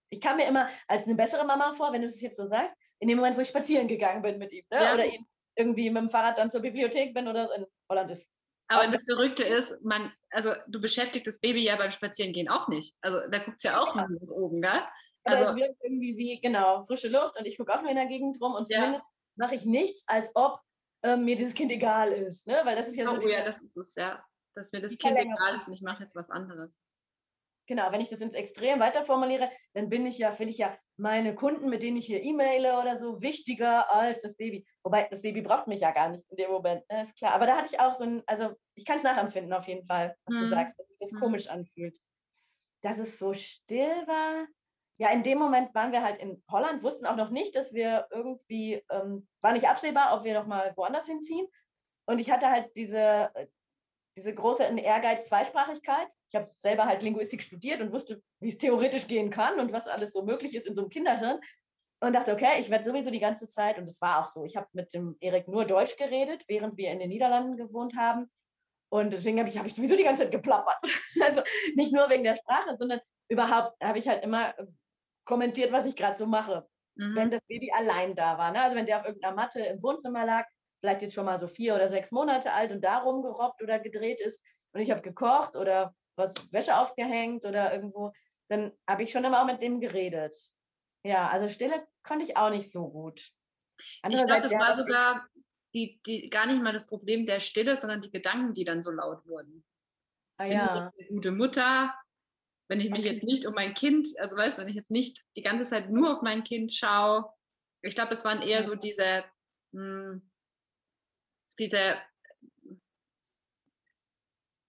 Ich kam mir immer als eine bessere Mama vor, wenn du es jetzt so sagst, in dem Moment, wo ich spazieren gegangen bin mit ihm. Ne? Ja. Oder ihn irgendwie mit dem Fahrrad dann zur Bibliothek bin oder in Holland ist. Aber das Verrückte ist, man, also du beschäftigst das Baby ja beim Spazierengehen auch nicht. Also da guckt es ja auch ja. nach oben, gell? Also Aber es wirkt irgendwie wie, genau, frische Luft und ich gucke auch nur in der Gegend rum und zumindest ja. mache ich nichts, als ob ähm, mir dieses Kind egal ist. Ne? Weil das ist ja oh, so. Oh ja, das ist es, ja. Dass mir das Kind egal ist und ich mache jetzt was anderes. Genau, wenn ich das ins Extrem weiterformuliere, dann bin ich ja, finde ich ja meine Kunden, mit denen ich hier e-maile oder so, wichtiger als das Baby. Wobei, das Baby braucht mich ja gar nicht in dem Moment, ne? ist klar. Aber da hatte ich auch so ein, also ich kann es nachempfinden auf jeden Fall, was mhm. du sagst, dass sich das mhm. komisch anfühlt. Dass es so still war. Ja, in dem Moment waren wir halt in Holland, wussten auch noch nicht, dass wir irgendwie, ähm, war nicht absehbar, ob wir noch mal woanders hinziehen. Und ich hatte halt diese, diese große Ehrgeiz Zweisprachigkeit. Ich habe selber halt Linguistik studiert und wusste, wie es theoretisch gehen kann und was alles so möglich ist in so einem Kinderhirn. Und dachte, okay, ich werde sowieso die ganze Zeit, und das war auch so, ich habe mit dem Erik nur Deutsch geredet, während wir in den Niederlanden gewohnt haben. Und deswegen habe ich, hab ich sowieso die ganze Zeit geplappert. Also nicht nur wegen der Sprache, sondern überhaupt habe ich halt immer äh, kommentiert, was ich gerade so mache. Mhm. Wenn das Baby allein da war. Ne? Also wenn der auf irgendeiner Matte im Wohnzimmer lag, vielleicht jetzt schon mal so vier oder sechs Monate alt und da rumgerobbt oder gedreht ist und ich habe gekocht oder was Wäsche aufgehängt oder irgendwo, dann habe ich schon immer auch mit dem geredet. Ja, also Stille konnte ich auch nicht so gut. Ich glaube, das war sogar die, die, gar nicht mal das Problem der Stille, sondern die Gedanken, die dann so laut wurden. Ah, ja. eine gute Mutter, wenn ich mich okay. jetzt nicht um mein Kind, also weißt du, wenn ich jetzt nicht die ganze Zeit nur auf mein Kind schaue, ich glaube, es waren eher so diese, mh, hm, diese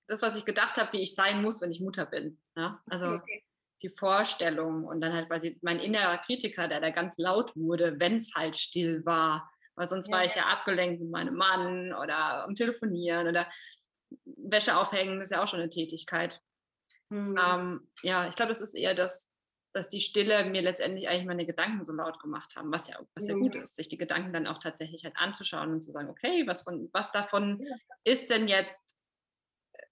das, was ich gedacht habe, wie ich sein muss, wenn ich Mutter bin. Ja? Also okay. die Vorstellung und dann halt quasi mein innerer Kritiker, der da ganz laut wurde, wenn es halt still war. Weil sonst ja, war ich ja abgelenkt mit meinem Mann oder am Telefonieren oder Wäsche aufhängen, ist ja auch schon eine Tätigkeit. Mhm. Ähm, ja, ich glaube, es ist eher das, dass die Stille mir letztendlich eigentlich meine Gedanken so laut gemacht haben, was ja, was ja gut ist, sich die Gedanken dann auch tatsächlich halt anzuschauen und zu sagen, okay, was, von, was davon ist denn jetzt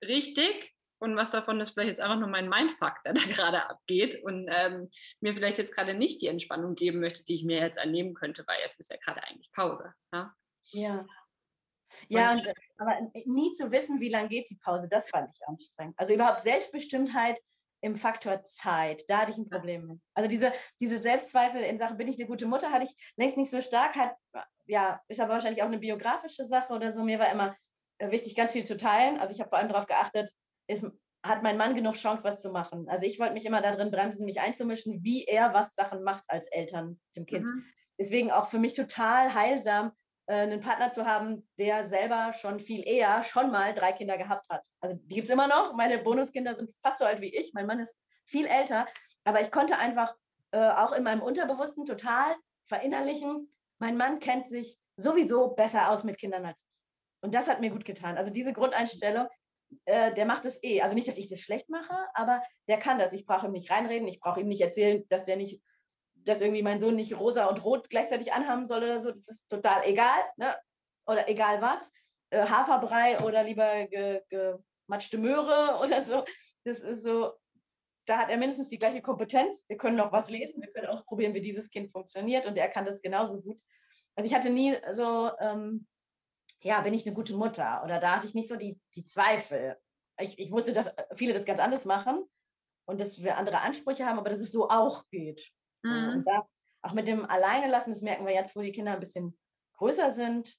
richtig und was davon ist vielleicht jetzt einfach nur mein Mindfuck, der da gerade abgeht und ähm, mir vielleicht jetzt gerade nicht die Entspannung geben möchte, die ich mir jetzt annehmen könnte, weil jetzt ist ja gerade eigentlich Pause. Ja. Ja, ja und, aber nie zu wissen, wie lange geht die Pause, das fand ich anstrengend. Also überhaupt Selbstbestimmtheit im Faktor Zeit, da hatte ich ein Problem mit. Also diese, diese Selbstzweifel in Sachen, bin ich eine gute Mutter, hatte ich längst nicht so stark. Hat, ja, ist aber wahrscheinlich auch eine biografische Sache oder so. Mir war immer äh, wichtig, ganz viel zu teilen. Also ich habe vor allem darauf geachtet, ist, hat mein Mann genug Chance, was zu machen. Also ich wollte mich immer darin bremsen, mich einzumischen, wie er was Sachen macht als Eltern dem Kind. Mhm. Deswegen auch für mich total heilsam, äh, einen Partner zu haben, der selber schon viel eher schon mal drei Kinder gehabt hat. Also die gibt es immer noch. Meine Bonuskinder sind fast so alt wie ich. Mein Mann ist viel älter. Aber ich konnte einfach äh, auch in meinem Unterbewussten total verinnerlichen, mein Mann kennt sich sowieso besser aus mit Kindern als ich. Und das hat mir gut getan. Also diese Grundeinstellung, äh, der macht es eh. Also nicht, dass ich das schlecht mache, aber der kann das. Ich brauche ihm nicht reinreden, ich brauche ihm nicht erzählen, dass der nicht, dass irgendwie mein Sohn nicht rosa und rot gleichzeitig anhaben soll oder so. Das ist total egal, ne? Oder egal was. Äh, Haferbrei oder lieber ge, gematschte Möhre oder so. Das ist so, da hat er mindestens die gleiche Kompetenz. Wir können noch was lesen, wir können ausprobieren, wie dieses Kind funktioniert und er kann das genauso gut. Also ich hatte nie so ähm, ja, bin ich eine gute Mutter? Oder da hatte ich nicht so die, die Zweifel. Ich, ich wusste, dass viele das ganz anders machen und dass wir andere Ansprüche haben, aber dass es so auch geht. Mhm. Und da, auch mit dem Alleine lassen, das merken wir jetzt, wo die Kinder ein bisschen größer sind.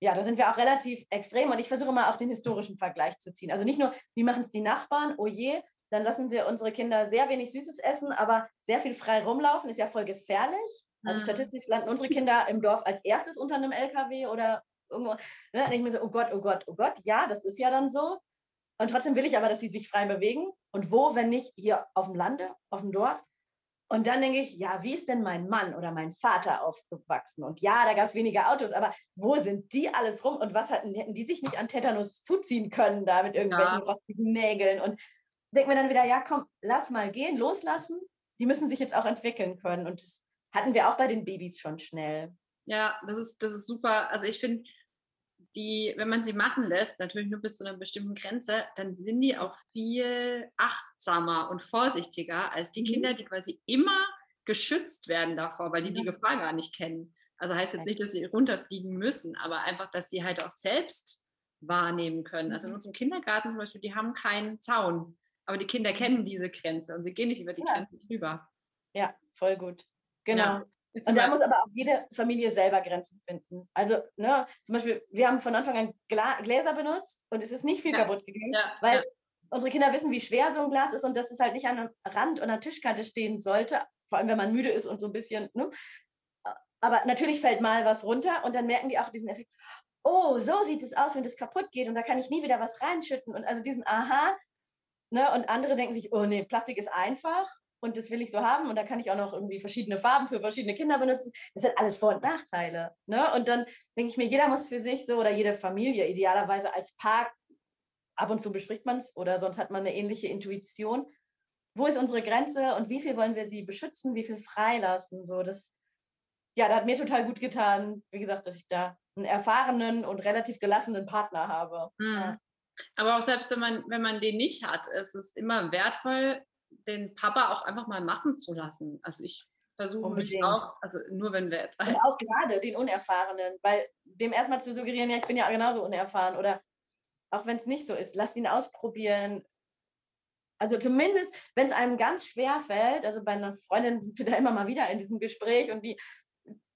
Ja, da sind wir auch relativ extrem und ich versuche mal auf den historischen Vergleich zu ziehen. Also nicht nur, wie machen es die Nachbarn, oh je, dann lassen wir unsere Kinder sehr wenig Süßes essen, aber sehr viel frei rumlaufen, ist ja voll gefährlich. Also mhm. statistisch landen unsere Kinder im Dorf als erstes unter einem LKW oder irgendwo. Ne? Denke ich mir so, oh Gott, oh Gott, oh Gott, ja, das ist ja dann so. Und trotzdem will ich aber, dass sie sich frei bewegen. Und wo, wenn nicht hier auf dem Lande, auf dem Dorf? Und dann denke ich, ja, wie ist denn mein Mann oder mein Vater aufgewachsen? Und ja, da gab es weniger Autos, aber wo sind die alles rum? Und was hatten, hätten die sich nicht an Tetanus zuziehen können, da mit irgendwelchen ja. rostigen Nägeln? Und denke mir dann wieder, ja, komm, lass mal gehen, loslassen. Die müssen sich jetzt auch entwickeln können. Und das hatten wir auch bei den Babys schon schnell. Ja, das ist, das ist super. Also ich finde, die, wenn man sie machen lässt, natürlich nur bis zu einer bestimmten Grenze, dann sind die auch viel achtsamer und vorsichtiger als die mhm. Kinder, die quasi immer geschützt werden davor, weil die die Gefahr gar nicht kennen. Also heißt jetzt nicht, dass sie runterfliegen müssen, aber einfach, dass sie halt auch selbst wahrnehmen können. Also in mhm. unserem Kindergarten zum Beispiel, die haben keinen Zaun, aber die Kinder mhm. kennen diese Grenze und sie gehen nicht über die ja. Grenze drüber. Ja, voll gut. Genau. Ja. Und da muss aber auch jede Familie selber Grenzen finden. Also, ne, zum Beispiel, wir haben von Anfang an Gla Gläser benutzt und es ist nicht viel ja. kaputt gegangen, ja. weil ja. unsere Kinder wissen, wie schwer so ein Glas ist und dass es halt nicht an einem Rand oder Tischkante stehen sollte, vor allem wenn man müde ist und so ein bisschen. Ne? Aber natürlich fällt mal was runter und dann merken die auch diesen Effekt, oh, so sieht es aus, wenn das kaputt geht und da kann ich nie wieder was reinschütten. Und also diesen Aha, ne? und andere denken sich, oh nee, Plastik ist einfach und das will ich so haben und da kann ich auch noch irgendwie verschiedene Farben für verschiedene Kinder benutzen. Das sind alles Vor- und Nachteile. Ne? Und dann denke ich mir, jeder muss für sich so oder jede Familie idealerweise als Paar, ab und zu bespricht man es oder sonst hat man eine ähnliche Intuition. Wo ist unsere Grenze und wie viel wollen wir sie beschützen, wie viel freilassen? So, das, ja, da hat mir total gut getan, wie gesagt, dass ich da einen erfahrenen und relativ gelassenen Partner habe. Mhm. Ja. Aber auch selbst wenn man, wenn man den nicht hat, ist es immer wertvoll, den Papa auch einfach mal machen zu lassen. Also ich versuche mich auch, also nur wenn wir jetzt. Und auch gerade den Unerfahrenen, weil dem erstmal zu suggerieren, ja, ich bin ja genauso unerfahren oder auch wenn es nicht so ist, lass ihn ausprobieren. Also zumindest, wenn es einem ganz schwer fällt, also bei einer Freundin sind wir da immer mal wieder in diesem Gespräch und die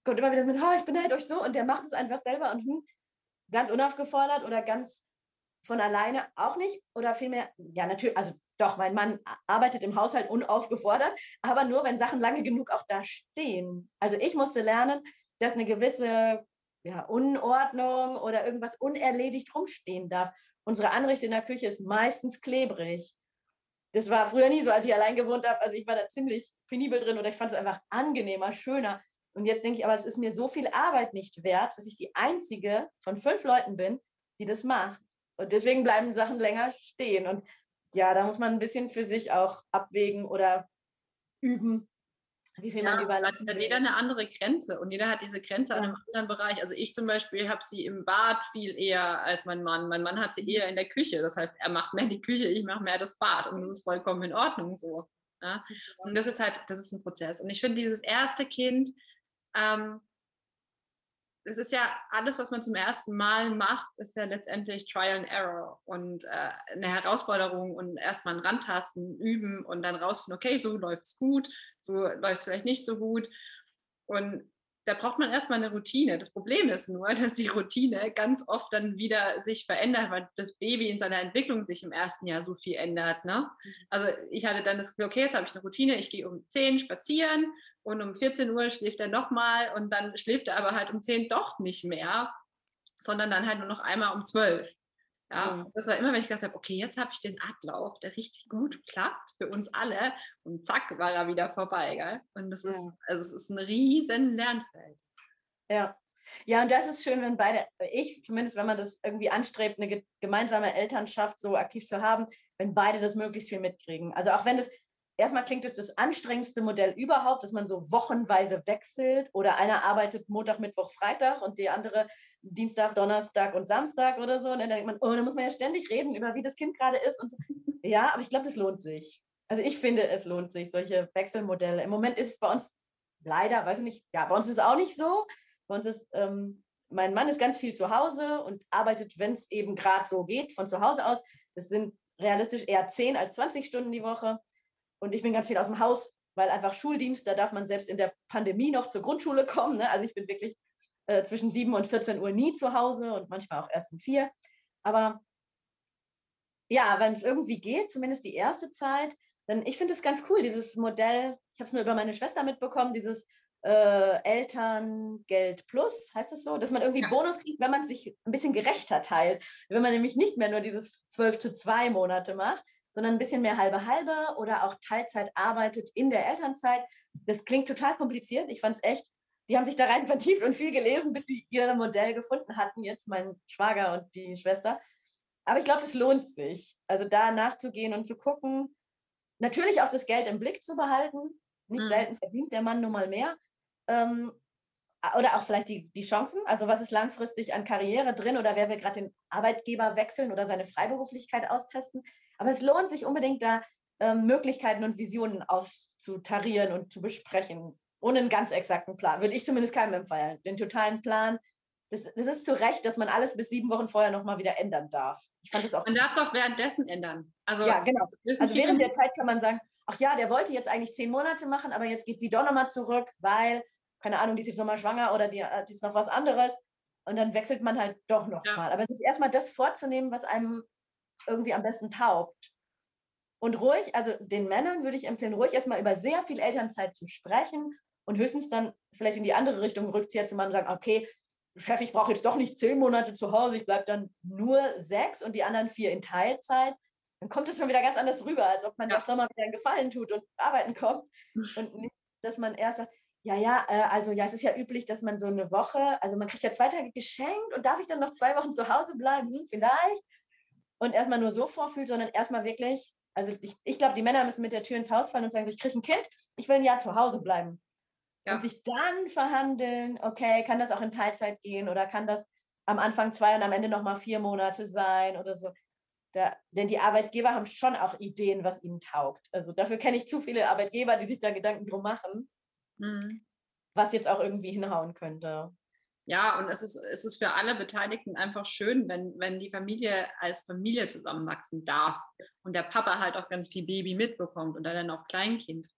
kommt immer wieder mit, oh, ich beneide euch so und der macht es einfach selber und hm, ganz unaufgefordert oder ganz von alleine auch nicht oder vielmehr, ja natürlich, also doch, mein Mann arbeitet im Haushalt unaufgefordert, aber nur, wenn Sachen lange genug auch da stehen. Also ich musste lernen, dass eine gewisse ja, Unordnung oder irgendwas unerledigt rumstehen darf. Unsere Anrichte in der Küche ist meistens klebrig. Das war früher nie so, als ich allein gewohnt habe. Also ich war da ziemlich penibel drin oder ich fand es einfach angenehmer, schöner. Und jetzt denke ich, aber es ist mir so viel Arbeit nicht wert, dass ich die einzige von fünf Leuten bin, die das macht. Und deswegen bleiben Sachen länger stehen. Und ja, da muss man ein bisschen für sich auch abwägen oder üben, wie viel ja, man überlassen hat jeder eine andere Grenze und jeder hat diese Grenze ja. an einem anderen Bereich. Also ich zum Beispiel habe sie im Bad viel eher als mein Mann. Mein Mann hat sie eher in der Küche. Das heißt, er macht mehr die Küche, ich mache mehr das Bad und das ist vollkommen in Ordnung so. Ja? Und das ist halt, das ist ein Prozess. Und ich finde dieses erste Kind, ähm, es ist ja alles, was man zum ersten Mal macht, ist ja letztendlich Trial and Error und äh, eine Herausforderung und erstmal ein Randtasten üben und dann rausfinden, okay, so läuft es gut, so läuft es vielleicht nicht so gut. Und da braucht man erstmal eine Routine. Das Problem ist nur, dass die Routine ganz oft dann wieder sich verändert, weil das Baby in seiner Entwicklung sich im ersten Jahr so viel ändert. Ne? Mhm. Also ich hatte dann das Gefühl, okay, jetzt habe ich eine Routine, ich gehe um 10 spazieren und um 14 Uhr schläft er nochmal und dann schläft er aber halt um 10 doch nicht mehr, sondern dann halt nur noch einmal um 12. Ja, mhm. das war immer, wenn ich gedacht habe, okay, jetzt habe ich den Ablauf, der richtig gut klappt für uns alle und zack, war er wieder vorbei. Gell? Und das ja. ist, also es ist ein riesen Lernfeld. Ja. Ja, und das ist schön, wenn beide, ich zumindest, wenn man das irgendwie anstrebt, eine gemeinsame Elternschaft so aktiv zu haben, wenn beide das möglichst viel mitkriegen. Also auch wenn das erstmal klingt es das anstrengendste Modell überhaupt, dass man so wochenweise wechselt oder einer arbeitet Montag, Mittwoch, Freitag und die andere Dienstag, Donnerstag und Samstag oder so. Und dann denkt man, oh, da muss man ja ständig reden über wie das Kind gerade ist. Und so. Ja, aber ich glaube, das lohnt sich. Also ich finde, es lohnt sich, solche Wechselmodelle. Im Moment ist es bei uns leider, weiß ich nicht, ja, bei uns ist es auch nicht so. Bei uns ist, ähm, mein Mann ist ganz viel zu Hause und arbeitet, wenn es eben gerade so geht, von zu Hause aus. Das sind realistisch eher 10 als 20 Stunden die Woche. Und ich bin ganz viel aus dem Haus, weil einfach Schuldienst, da darf man selbst in der Pandemie noch zur Grundschule kommen. Ne? Also ich bin wirklich äh, zwischen 7 und 14 Uhr nie zu Hause und manchmal auch erst um 4. Aber ja, wenn es irgendwie geht, zumindest die erste Zeit, dann ich finde es ganz cool, dieses Modell, ich habe es nur über meine Schwester mitbekommen, dieses äh, Elterngeld Plus, heißt das so, dass man irgendwie ja. Bonus kriegt, wenn man sich ein bisschen gerechter teilt. Wenn man nämlich nicht mehr nur dieses 12 zu 2 Monate macht, sondern ein bisschen mehr halbe halbe oder auch Teilzeit arbeitet in der Elternzeit. Das klingt total kompliziert. Ich fand es echt, die haben sich da rein vertieft und viel gelesen, bis sie ihr Modell gefunden hatten, jetzt mein Schwager und die Schwester. Aber ich glaube, das lohnt sich. Also da nachzugehen und zu gucken, natürlich auch das Geld im Blick zu behalten. Nicht mhm. selten verdient der Mann nun mal mehr. Ähm, oder auch vielleicht die, die Chancen, also was ist langfristig an Karriere drin oder wer will gerade den Arbeitgeber wechseln oder seine Freiberuflichkeit austesten. Aber es lohnt sich unbedingt da ähm, Möglichkeiten und Visionen auszutarieren und zu besprechen, ohne einen ganz exakten Plan. Würde ich zumindest keinem empfehlen. Den totalen Plan, das, das ist zu Recht, dass man alles bis sieben Wochen vorher nochmal wieder ändern darf. Ich fand das auch. Man darf es auch währenddessen ändern. Also, ja, genau. Also während der Zeit kann man sagen, ach ja, der wollte jetzt eigentlich zehn Monate machen, aber jetzt geht sie doch nochmal zurück, weil keine Ahnung, die ist jetzt nochmal schwanger oder die hat jetzt noch was anderes. Und dann wechselt man halt doch nochmal. Ja. Aber es ist erstmal das vorzunehmen, was einem irgendwie am besten taugt. Und ruhig, also den Männern würde ich empfehlen, ruhig erstmal über sehr viel Elternzeit zu sprechen und höchstens dann vielleicht in die andere Richtung Rückzieher zu machen und sagen, okay, Chef, ich brauche jetzt doch nicht zehn Monate zu Hause, ich bleibe dann nur sechs und die anderen vier in Teilzeit. Dann kommt es schon wieder ganz anders rüber, als ob man ja. der Firma wieder einen Gefallen tut und arbeiten kommt. Und nicht, dass man erst sagt, ja, ja, äh, also ja, es ist ja üblich, dass man so eine Woche, also man kriegt ja zwei Tage geschenkt und darf ich dann noch zwei Wochen zu Hause bleiben? Hm, vielleicht. Und erstmal nur so vorfühlt, sondern erstmal wirklich, also ich, ich glaube, die Männer müssen mit der Tür ins Haus fallen und sagen, ich kriege ein Kind, ich will ein Jahr zu Hause bleiben. Ja. Und sich dann verhandeln, okay, kann das auch in Teilzeit gehen oder kann das am Anfang zwei und am Ende nochmal vier Monate sein oder so. Da, denn die Arbeitgeber haben schon auch Ideen, was ihnen taugt. Also dafür kenne ich zu viele Arbeitgeber, die sich da Gedanken drum machen. Mhm. Was jetzt auch irgendwie hinhauen könnte. Ja, und es ist, es ist für alle Beteiligten einfach schön, wenn, wenn die Familie als Familie zusammenwachsen darf und der Papa halt auch ganz viel Baby mitbekommt und dann auch Kleinkind.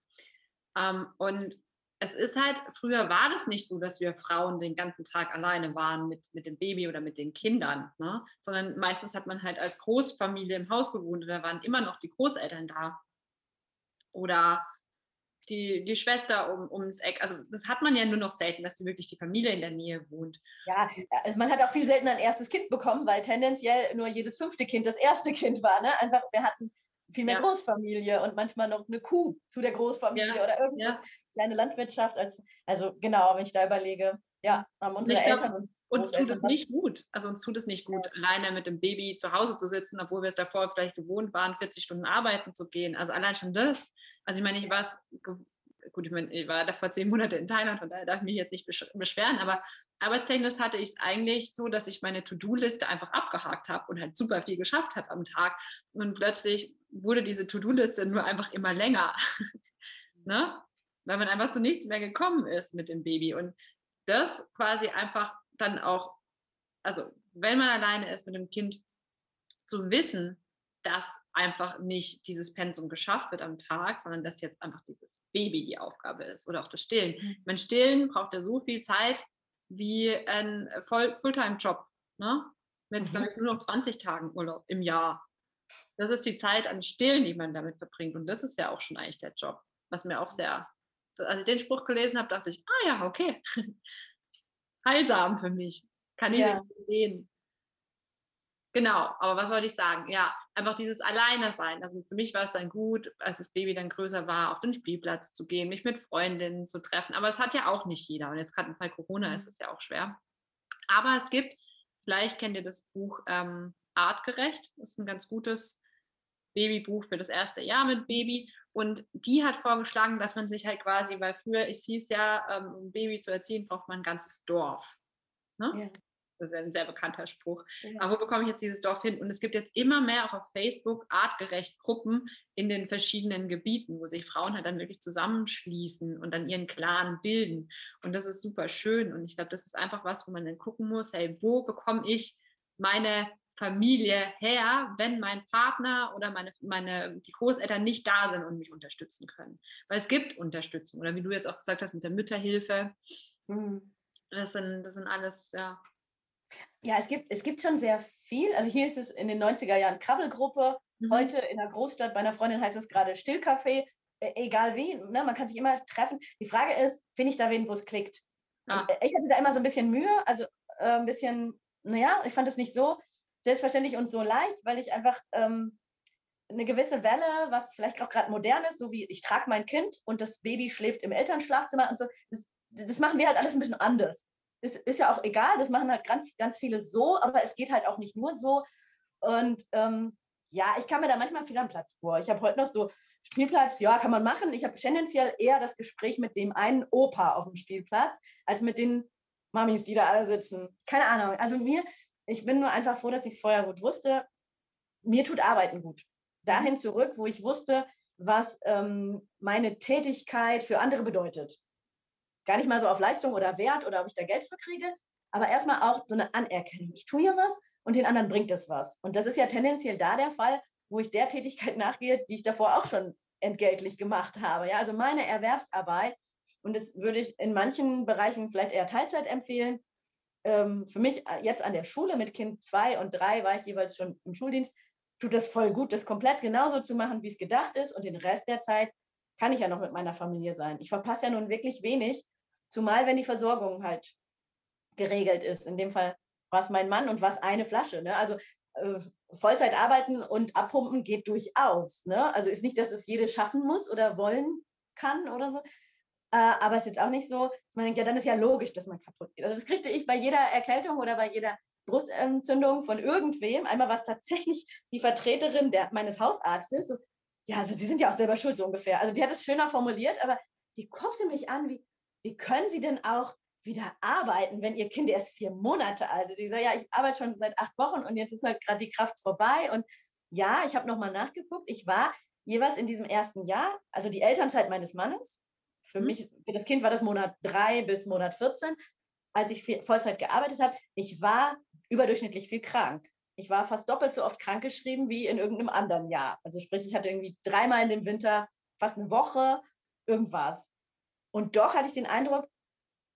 Ähm, und es ist halt, früher war das nicht so, dass wir Frauen den ganzen Tag alleine waren mit, mit dem Baby oder mit den Kindern, ne? sondern meistens hat man halt als Großfamilie im Haus gewohnt und da waren immer noch die Großeltern da. Oder die, die Schwester um, ums Eck. Also das hat man ja nur noch selten, dass die wirklich die Familie in der Nähe wohnt. Ja, also man hat auch viel seltener ein erstes Kind bekommen, weil tendenziell nur jedes fünfte Kind das erste Kind war. Ne? Einfach, wir hatten viel mehr ja. Großfamilie und manchmal noch eine Kuh zu der Großfamilie ja. oder irgendwas, ja. kleine Landwirtschaft. Als, also genau, wenn ich da überlege, ja, haben unsere glaub, Eltern und uns tut es nicht gut. Also uns tut es nicht gut, alleine mit dem Baby zu Hause zu sitzen, obwohl wir es davor vielleicht gewohnt waren, 40 Stunden arbeiten zu gehen. Also allein schon das also ich meine, ich war gut, ich, meine, ich war davor zehn Monate in Thailand, von daher darf ich mich jetzt nicht beschweren, aber arbeitstechnisch hatte ich es eigentlich so, dass ich meine To-Do-Liste einfach abgehakt habe und halt super viel geschafft habe am Tag. Und plötzlich wurde diese To-Do-Liste nur einfach immer länger. ne? Weil man einfach zu nichts mehr gekommen ist mit dem Baby. Und das quasi einfach dann auch, also wenn man alleine ist mit dem Kind, zu wissen, dass einfach nicht dieses Pensum geschafft wird am Tag, sondern dass jetzt einfach dieses Baby die Aufgabe ist oder auch das Stillen. Mhm. Mein Stillen braucht ja so viel Zeit wie ein Fulltime-Job, ne? Mit mhm. ich, nur noch 20 Tagen Urlaub im Jahr. Das ist die Zeit an Stillen, die man damit verbringt. Und das ist ja auch schon eigentlich der Job, was mir auch sehr, als ich den Spruch gelesen habe, dachte ich, ah ja, okay. Heilsam für mich. Kann ich ja. sehen. Genau, aber was wollte ich sagen? Ja, einfach dieses Alleine sein. Also für mich war es dann gut, als das Baby dann größer war, auf den Spielplatz zu gehen, mich mit Freundinnen zu treffen. Aber es hat ja auch nicht jeder. Und jetzt gerade bei Corona mhm. ist es ja auch schwer. Aber es gibt, vielleicht kennt ihr das Buch ähm, Artgerecht. Das ist ein ganz gutes Babybuch für das erste Jahr mit Baby. Und die hat vorgeschlagen, dass man sich halt quasi, weil früher, ich hieß ja, ähm, um ein Baby zu erziehen, braucht man ein ganzes Dorf. Ne? Ja. Das ist ein sehr bekannter Spruch. Ja. Aber wo bekomme ich jetzt dieses Dorf hin? Und es gibt jetzt immer mehr auch auf Facebook artgerecht Gruppen in den verschiedenen Gebieten, wo sich Frauen halt dann wirklich zusammenschließen und dann ihren Clan bilden. Und das ist super schön. Und ich glaube, das ist einfach was, wo man dann gucken muss, hey, wo bekomme ich meine Familie her, wenn mein Partner oder meine, meine, die Großeltern nicht da sind und mich unterstützen können. Weil es gibt Unterstützung. Oder wie du jetzt auch gesagt hast, mit der Mütterhilfe. Mhm. Das sind, das sind alles, ja, Ja, es gibt, es gibt schon sehr viel. Also hier ist es in den 90er Jahren Krabbelgruppe. Mhm. Heute in der Großstadt bei einer Freundin heißt es gerade Stillcafé. Äh, egal wie, ne? man kann sich immer treffen. Die Frage ist, finde ich da wen, wo es klickt? Ah. Äh, ich hatte da immer so ein bisschen Mühe, also äh, ein bisschen, naja, ich fand es nicht so selbstverständlich und so leicht, weil ich einfach ähm, eine gewisse Welle, was vielleicht auch gerade modern ist, so wie ich trage mein Kind und das Baby schläft im Elternschlafzimmer und so, das, das machen wir halt alles ein bisschen anders. Das ist ja auch egal, das machen halt ganz, ganz viele so, aber es geht halt auch nicht nur so. Und ähm, ja, ich kann mir da manchmal viel am Platz vor. Ich habe heute noch so Spielplatz, ja, kann man machen. Ich habe tendenziell eher das Gespräch mit dem einen Opa auf dem Spielplatz, als mit den Mamis, die da alle sitzen. Keine Ahnung. Also mir, ich bin nur einfach froh, dass ich es vorher gut wusste. Mir tut Arbeiten gut. Dahin zurück, wo ich wusste, was ähm, meine Tätigkeit für andere bedeutet. Gar nicht mal so auf Leistung oder Wert oder ob ich da Geld für kriege, aber erstmal auch so eine Anerkennung. Ich tue ja was und den anderen bringt es was. Und das ist ja tendenziell da der Fall, wo ich der Tätigkeit nachgehe, die ich davor auch schon entgeltlich gemacht habe. Ja, also meine Erwerbsarbeit, und das würde ich in manchen Bereichen vielleicht eher Teilzeit empfehlen. Ähm, für mich äh, jetzt an der Schule mit Kind zwei und drei war ich jeweils schon im Schuldienst, tut das voll gut, das komplett genauso zu machen, wie es gedacht ist. Und den Rest der Zeit kann ich ja noch mit meiner Familie sein. Ich verpasse ja nun wirklich wenig, zumal wenn die Versorgung halt geregelt ist. In dem Fall was mein Mann und was eine Flasche. Ne? Also äh, Vollzeit arbeiten und abpumpen geht durchaus. Ne? Also ist nicht, dass es jede schaffen muss oder wollen kann oder so. Äh, aber es ist jetzt auch nicht so, dass man denkt, ja, dann ist ja logisch, dass man kaputt geht. Also das kriegte ich bei jeder Erkältung oder bei jeder Brustentzündung von irgendwem. Einmal war es tatsächlich die Vertreterin der, meines Hausarztes. So, ja, also Sie sind ja auch selber schuld, so ungefähr. Also die hat es schöner formuliert, aber die guckte mich an, wie, wie können Sie denn auch wieder arbeiten, wenn ihr Kind erst vier Monate alt ist. Ich sage, ja, ich arbeite schon seit acht Wochen und jetzt ist halt gerade die Kraft vorbei. Und ja, ich habe nochmal nachgeguckt. Ich war jeweils in diesem ersten Jahr, also die Elternzeit meines Mannes, für mhm. mich, für das Kind war das Monat drei bis Monat 14, als ich Vollzeit gearbeitet habe. Ich war überdurchschnittlich viel krank. Ich war fast doppelt so oft krankgeschrieben wie in irgendeinem anderen Jahr. Also sprich, ich hatte irgendwie dreimal in dem Winter fast eine Woche irgendwas. Und doch hatte ich den Eindruck,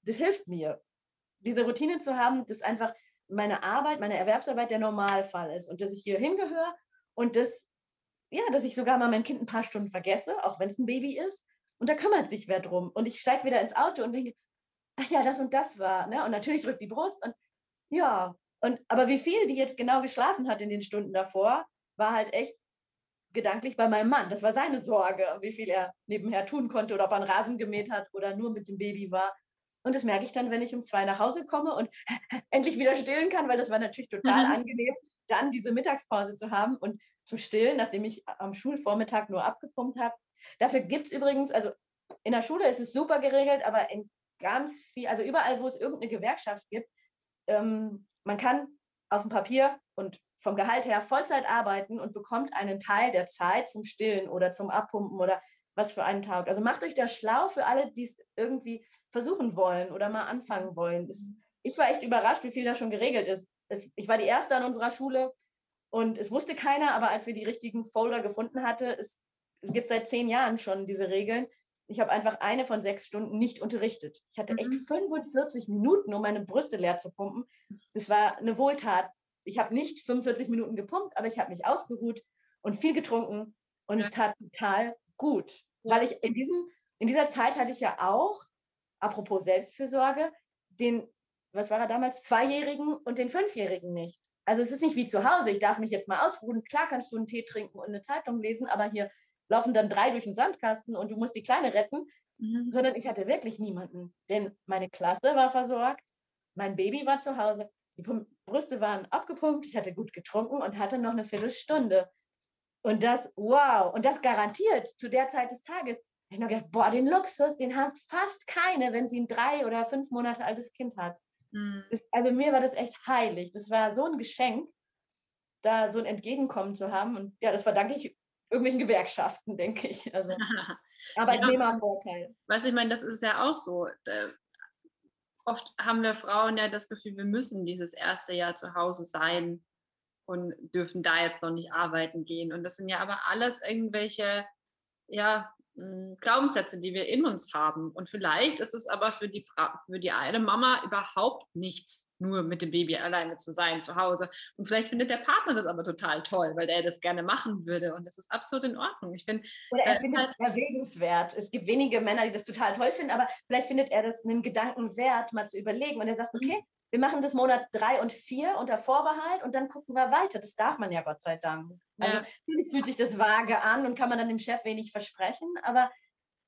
das hilft mir, diese Routine zu haben, dass einfach meine Arbeit, meine Erwerbsarbeit der Normalfall ist und dass ich hier hingehöre und dass, ja, dass ich sogar mal mein Kind ein paar Stunden vergesse, auch wenn es ein Baby ist. Und da kümmert sich wer drum. Und ich steige wieder ins Auto und denke, ach ja, das und das war. Ne? Und natürlich drückt die Brust und ja. Und, aber wie viel die jetzt genau geschlafen hat in den Stunden davor, war halt echt gedanklich bei meinem Mann. Das war seine Sorge, wie viel er nebenher tun konnte oder ob er einen Rasen gemäht hat oder nur mit dem Baby war. Und das merke ich dann, wenn ich um zwei nach Hause komme und endlich wieder stillen kann, weil das war natürlich total mhm. angenehm, dann diese Mittagspause zu haben und zu stillen, nachdem ich am Schulvormittag nur abgepumpt habe. Dafür gibt es übrigens, also in der Schule ist es super geregelt, aber in ganz viel, also überall, wo es irgendeine Gewerkschaft gibt, ähm, man kann auf dem Papier und vom Gehalt her Vollzeit arbeiten und bekommt einen Teil der Zeit zum Stillen oder zum Abpumpen oder was für einen taugt. Also macht euch da schlau für alle, die es irgendwie versuchen wollen oder mal anfangen wollen. Es, ich war echt überrascht, wie viel da schon geregelt ist. Es, ich war die Erste an unserer Schule und es wusste keiner, aber als wir die richtigen Folder gefunden hatten, es, es gibt seit zehn Jahren schon diese Regeln. Ich habe einfach eine von sechs Stunden nicht unterrichtet. Ich hatte echt 45 mhm. Minuten, um meine Brüste leer zu pumpen. Das war eine Wohltat. Ich habe nicht 45 Minuten gepumpt, aber ich habe mich ausgeruht und viel getrunken und ja. es tat total gut. Weil ich in, diesem, in dieser Zeit hatte ich ja auch, apropos Selbstfürsorge, den, was war er damals, Zweijährigen und den Fünfjährigen nicht. Also es ist nicht wie zu Hause, ich darf mich jetzt mal ausruhen. Klar kannst du einen Tee trinken und eine Zeitung lesen, aber hier laufen dann drei durch den Sandkasten und du musst die Kleine retten. Mhm. Sondern ich hatte wirklich niemanden. Denn meine Klasse war versorgt, mein Baby war zu Hause, die Brüste waren abgepumpt, ich hatte gut getrunken und hatte noch eine Viertelstunde. Und das, wow, und das garantiert zu der Zeit des Tages. Ich habe gedacht, boah, den Luxus, den haben fast keine, wenn sie ein drei oder fünf Monate altes Kind hat. Mhm. Das, also mir war das echt heilig. Das war so ein Geschenk, da so ein Entgegenkommen zu haben. Und ja, das verdanke ich irgendwelchen Gewerkschaften, denke ich. Also Arbeitnehmervorteil. Ja, was ich meine, das ist ja auch so. Oft haben wir Frauen ja das Gefühl, wir müssen dieses erste Jahr zu Hause sein und dürfen da jetzt noch nicht arbeiten gehen. Und das sind ja aber alles irgendwelche ja, Glaubenssätze, die wir in uns haben. Und vielleicht ist es aber für die, Fra für die eine Mama überhaupt nichts, nur mit dem Baby alleine zu sein zu Hause. Und vielleicht findet der Partner das aber total toll, weil der das gerne machen würde. Und das ist absolut in Ordnung. Ich find, Oder er findet halt es erwägenswert. Es gibt wenige Männer, die das total toll finden, aber vielleicht findet er das einen Gedanken wert, mal zu überlegen. Und er sagt, mhm. okay, wir machen das Monat drei und vier unter Vorbehalt und dann gucken wir weiter. Das darf man ja Gott sei Dank. Also ja. natürlich fühlt sich das vage an und kann man dann dem Chef wenig versprechen, aber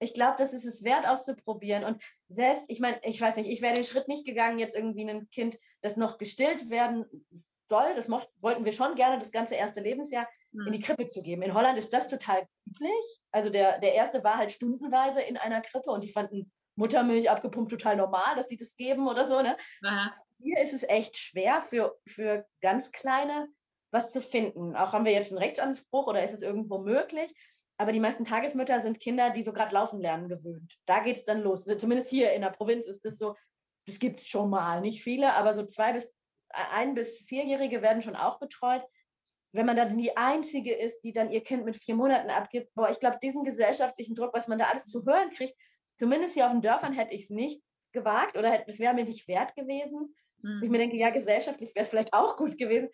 ich glaube, das ist es wert auszuprobieren. Und selbst, ich meine, ich weiß nicht, ich wäre den Schritt nicht gegangen, jetzt irgendwie ein Kind, das noch gestillt werden soll, das mocht, wollten wir schon gerne das ganze erste Lebensjahr mhm. in die Krippe zu geben. In Holland ist das total üblich. Also der, der erste war halt stundenweise in einer Krippe und die fanden Muttermilch abgepumpt total normal, dass die das geben oder so. Ne? Hier ist es echt schwer für, für ganz kleine was zu finden. Auch haben wir jetzt einen Rechtsanspruch oder ist es irgendwo möglich? Aber die meisten Tagesmütter sind Kinder, die so gerade laufen lernen gewöhnt. Da geht es dann los. Zumindest hier in der Provinz ist das so, das gibt es schon mal. Nicht viele, aber so zwei bis ein bis vierjährige werden schon auch betreut. Wenn man dann die Einzige ist, die dann ihr Kind mit vier Monaten abgibt, boah, ich glaube, diesen gesellschaftlichen Druck, was man da alles zu hören kriegt, zumindest hier auf den Dörfern hätte ich es nicht gewagt oder es wäre mir nicht wert gewesen. Mhm. Ich mir denke, ja, gesellschaftlich wäre es vielleicht auch gut gewesen.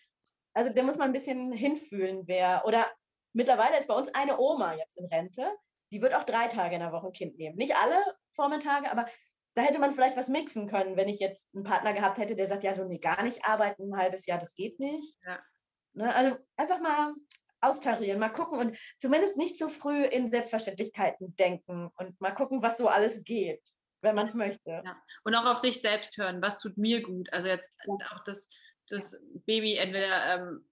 Also da muss man ein bisschen hinfühlen, wer. Oder mittlerweile ist bei uns eine Oma jetzt in Rente, die wird auch drei Tage in der Woche ein Kind nehmen. Nicht alle Vormittage, aber da hätte man vielleicht was mixen können, wenn ich jetzt einen Partner gehabt hätte, der sagt, ja, so nee, gar nicht arbeiten, ein halbes Jahr, das geht nicht. Ja. Ne, also einfach mal austarieren, mal gucken und zumindest nicht zu früh in Selbstverständlichkeiten denken und mal gucken, was so alles geht wenn man es möchte. Ja. Und auch auf sich selbst hören, was tut mir gut. Also jetzt ja. auch das, das Baby entweder, ähm,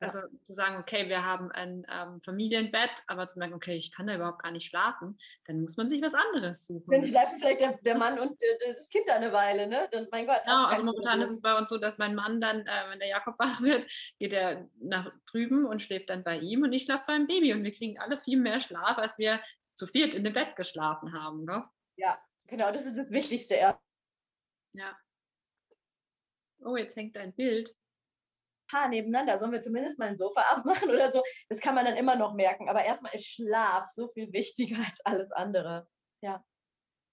also ja. zu sagen, okay, wir haben ein ähm, Familienbett, aber zu merken, okay, ich kann da überhaupt gar nicht schlafen, dann muss man sich was anderes suchen. Dann schlafen vielleicht der, der Mann und äh, das Kind da eine Weile, ne? Dann, mein Gott. Genau, also momentan ist es bei uns so, dass mein Mann dann, äh, wenn der Jakob wach wird, geht er nach drüben und schläft dann bei ihm und ich schlafe beim Baby und wir kriegen alle viel mehr Schlaf, als wir zu viert in dem Bett geschlafen haben. Ne? Ja, Genau, das ist das Wichtigste. Ja. ja. Oh, jetzt hängt ein Bild. Paar nebeneinander. Sollen wir zumindest mal ein Sofa abmachen oder so? Das kann man dann immer noch merken. Aber erstmal ist Schlaf so viel wichtiger als alles andere. Ja.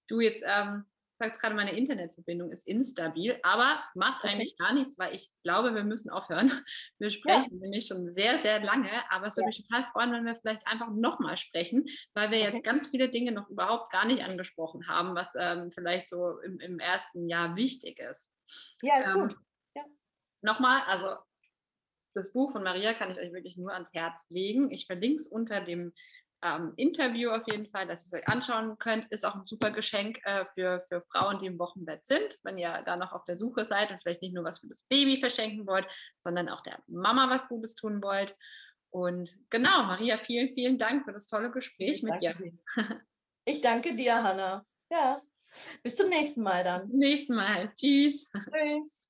Du jetzt, ähm, sagst gerade, meine Internetverbindung ist instabil, aber macht okay. eigentlich gar nichts, weil ich glaube, wir müssen aufhören. Wir sprechen ja. nämlich schon sehr, sehr lange, aber es würde ja. mich total freuen, wenn wir vielleicht einfach nochmal sprechen, weil wir okay. jetzt ganz viele Dinge noch überhaupt gar nicht angesprochen haben, was ähm, vielleicht so im, im, ersten Jahr wichtig ist. Ja, ist ähm, gut. Ja. Nochmal, also das Buch von Maria kann ich euch wirklich nur ans Herz legen. Ich verlinke es unter dem ähm, Interview auf jeden Fall, dass ihr es euch anschauen könnt. Ist auch ein super Geschenk äh, für, für Frauen, die im Wochenbett sind, wenn ihr da noch auf der Suche seid und vielleicht nicht nur was für das Baby verschenken wollt, sondern auch der Mama was Gutes tun wollt. Und genau, Maria, vielen, vielen Dank für das tolle Gespräch ich mit dir. dir. Ich danke dir, Hanna. Ja, bis zum nächsten Mal dann. Nächsten Mal. Tschüss. Tschüss.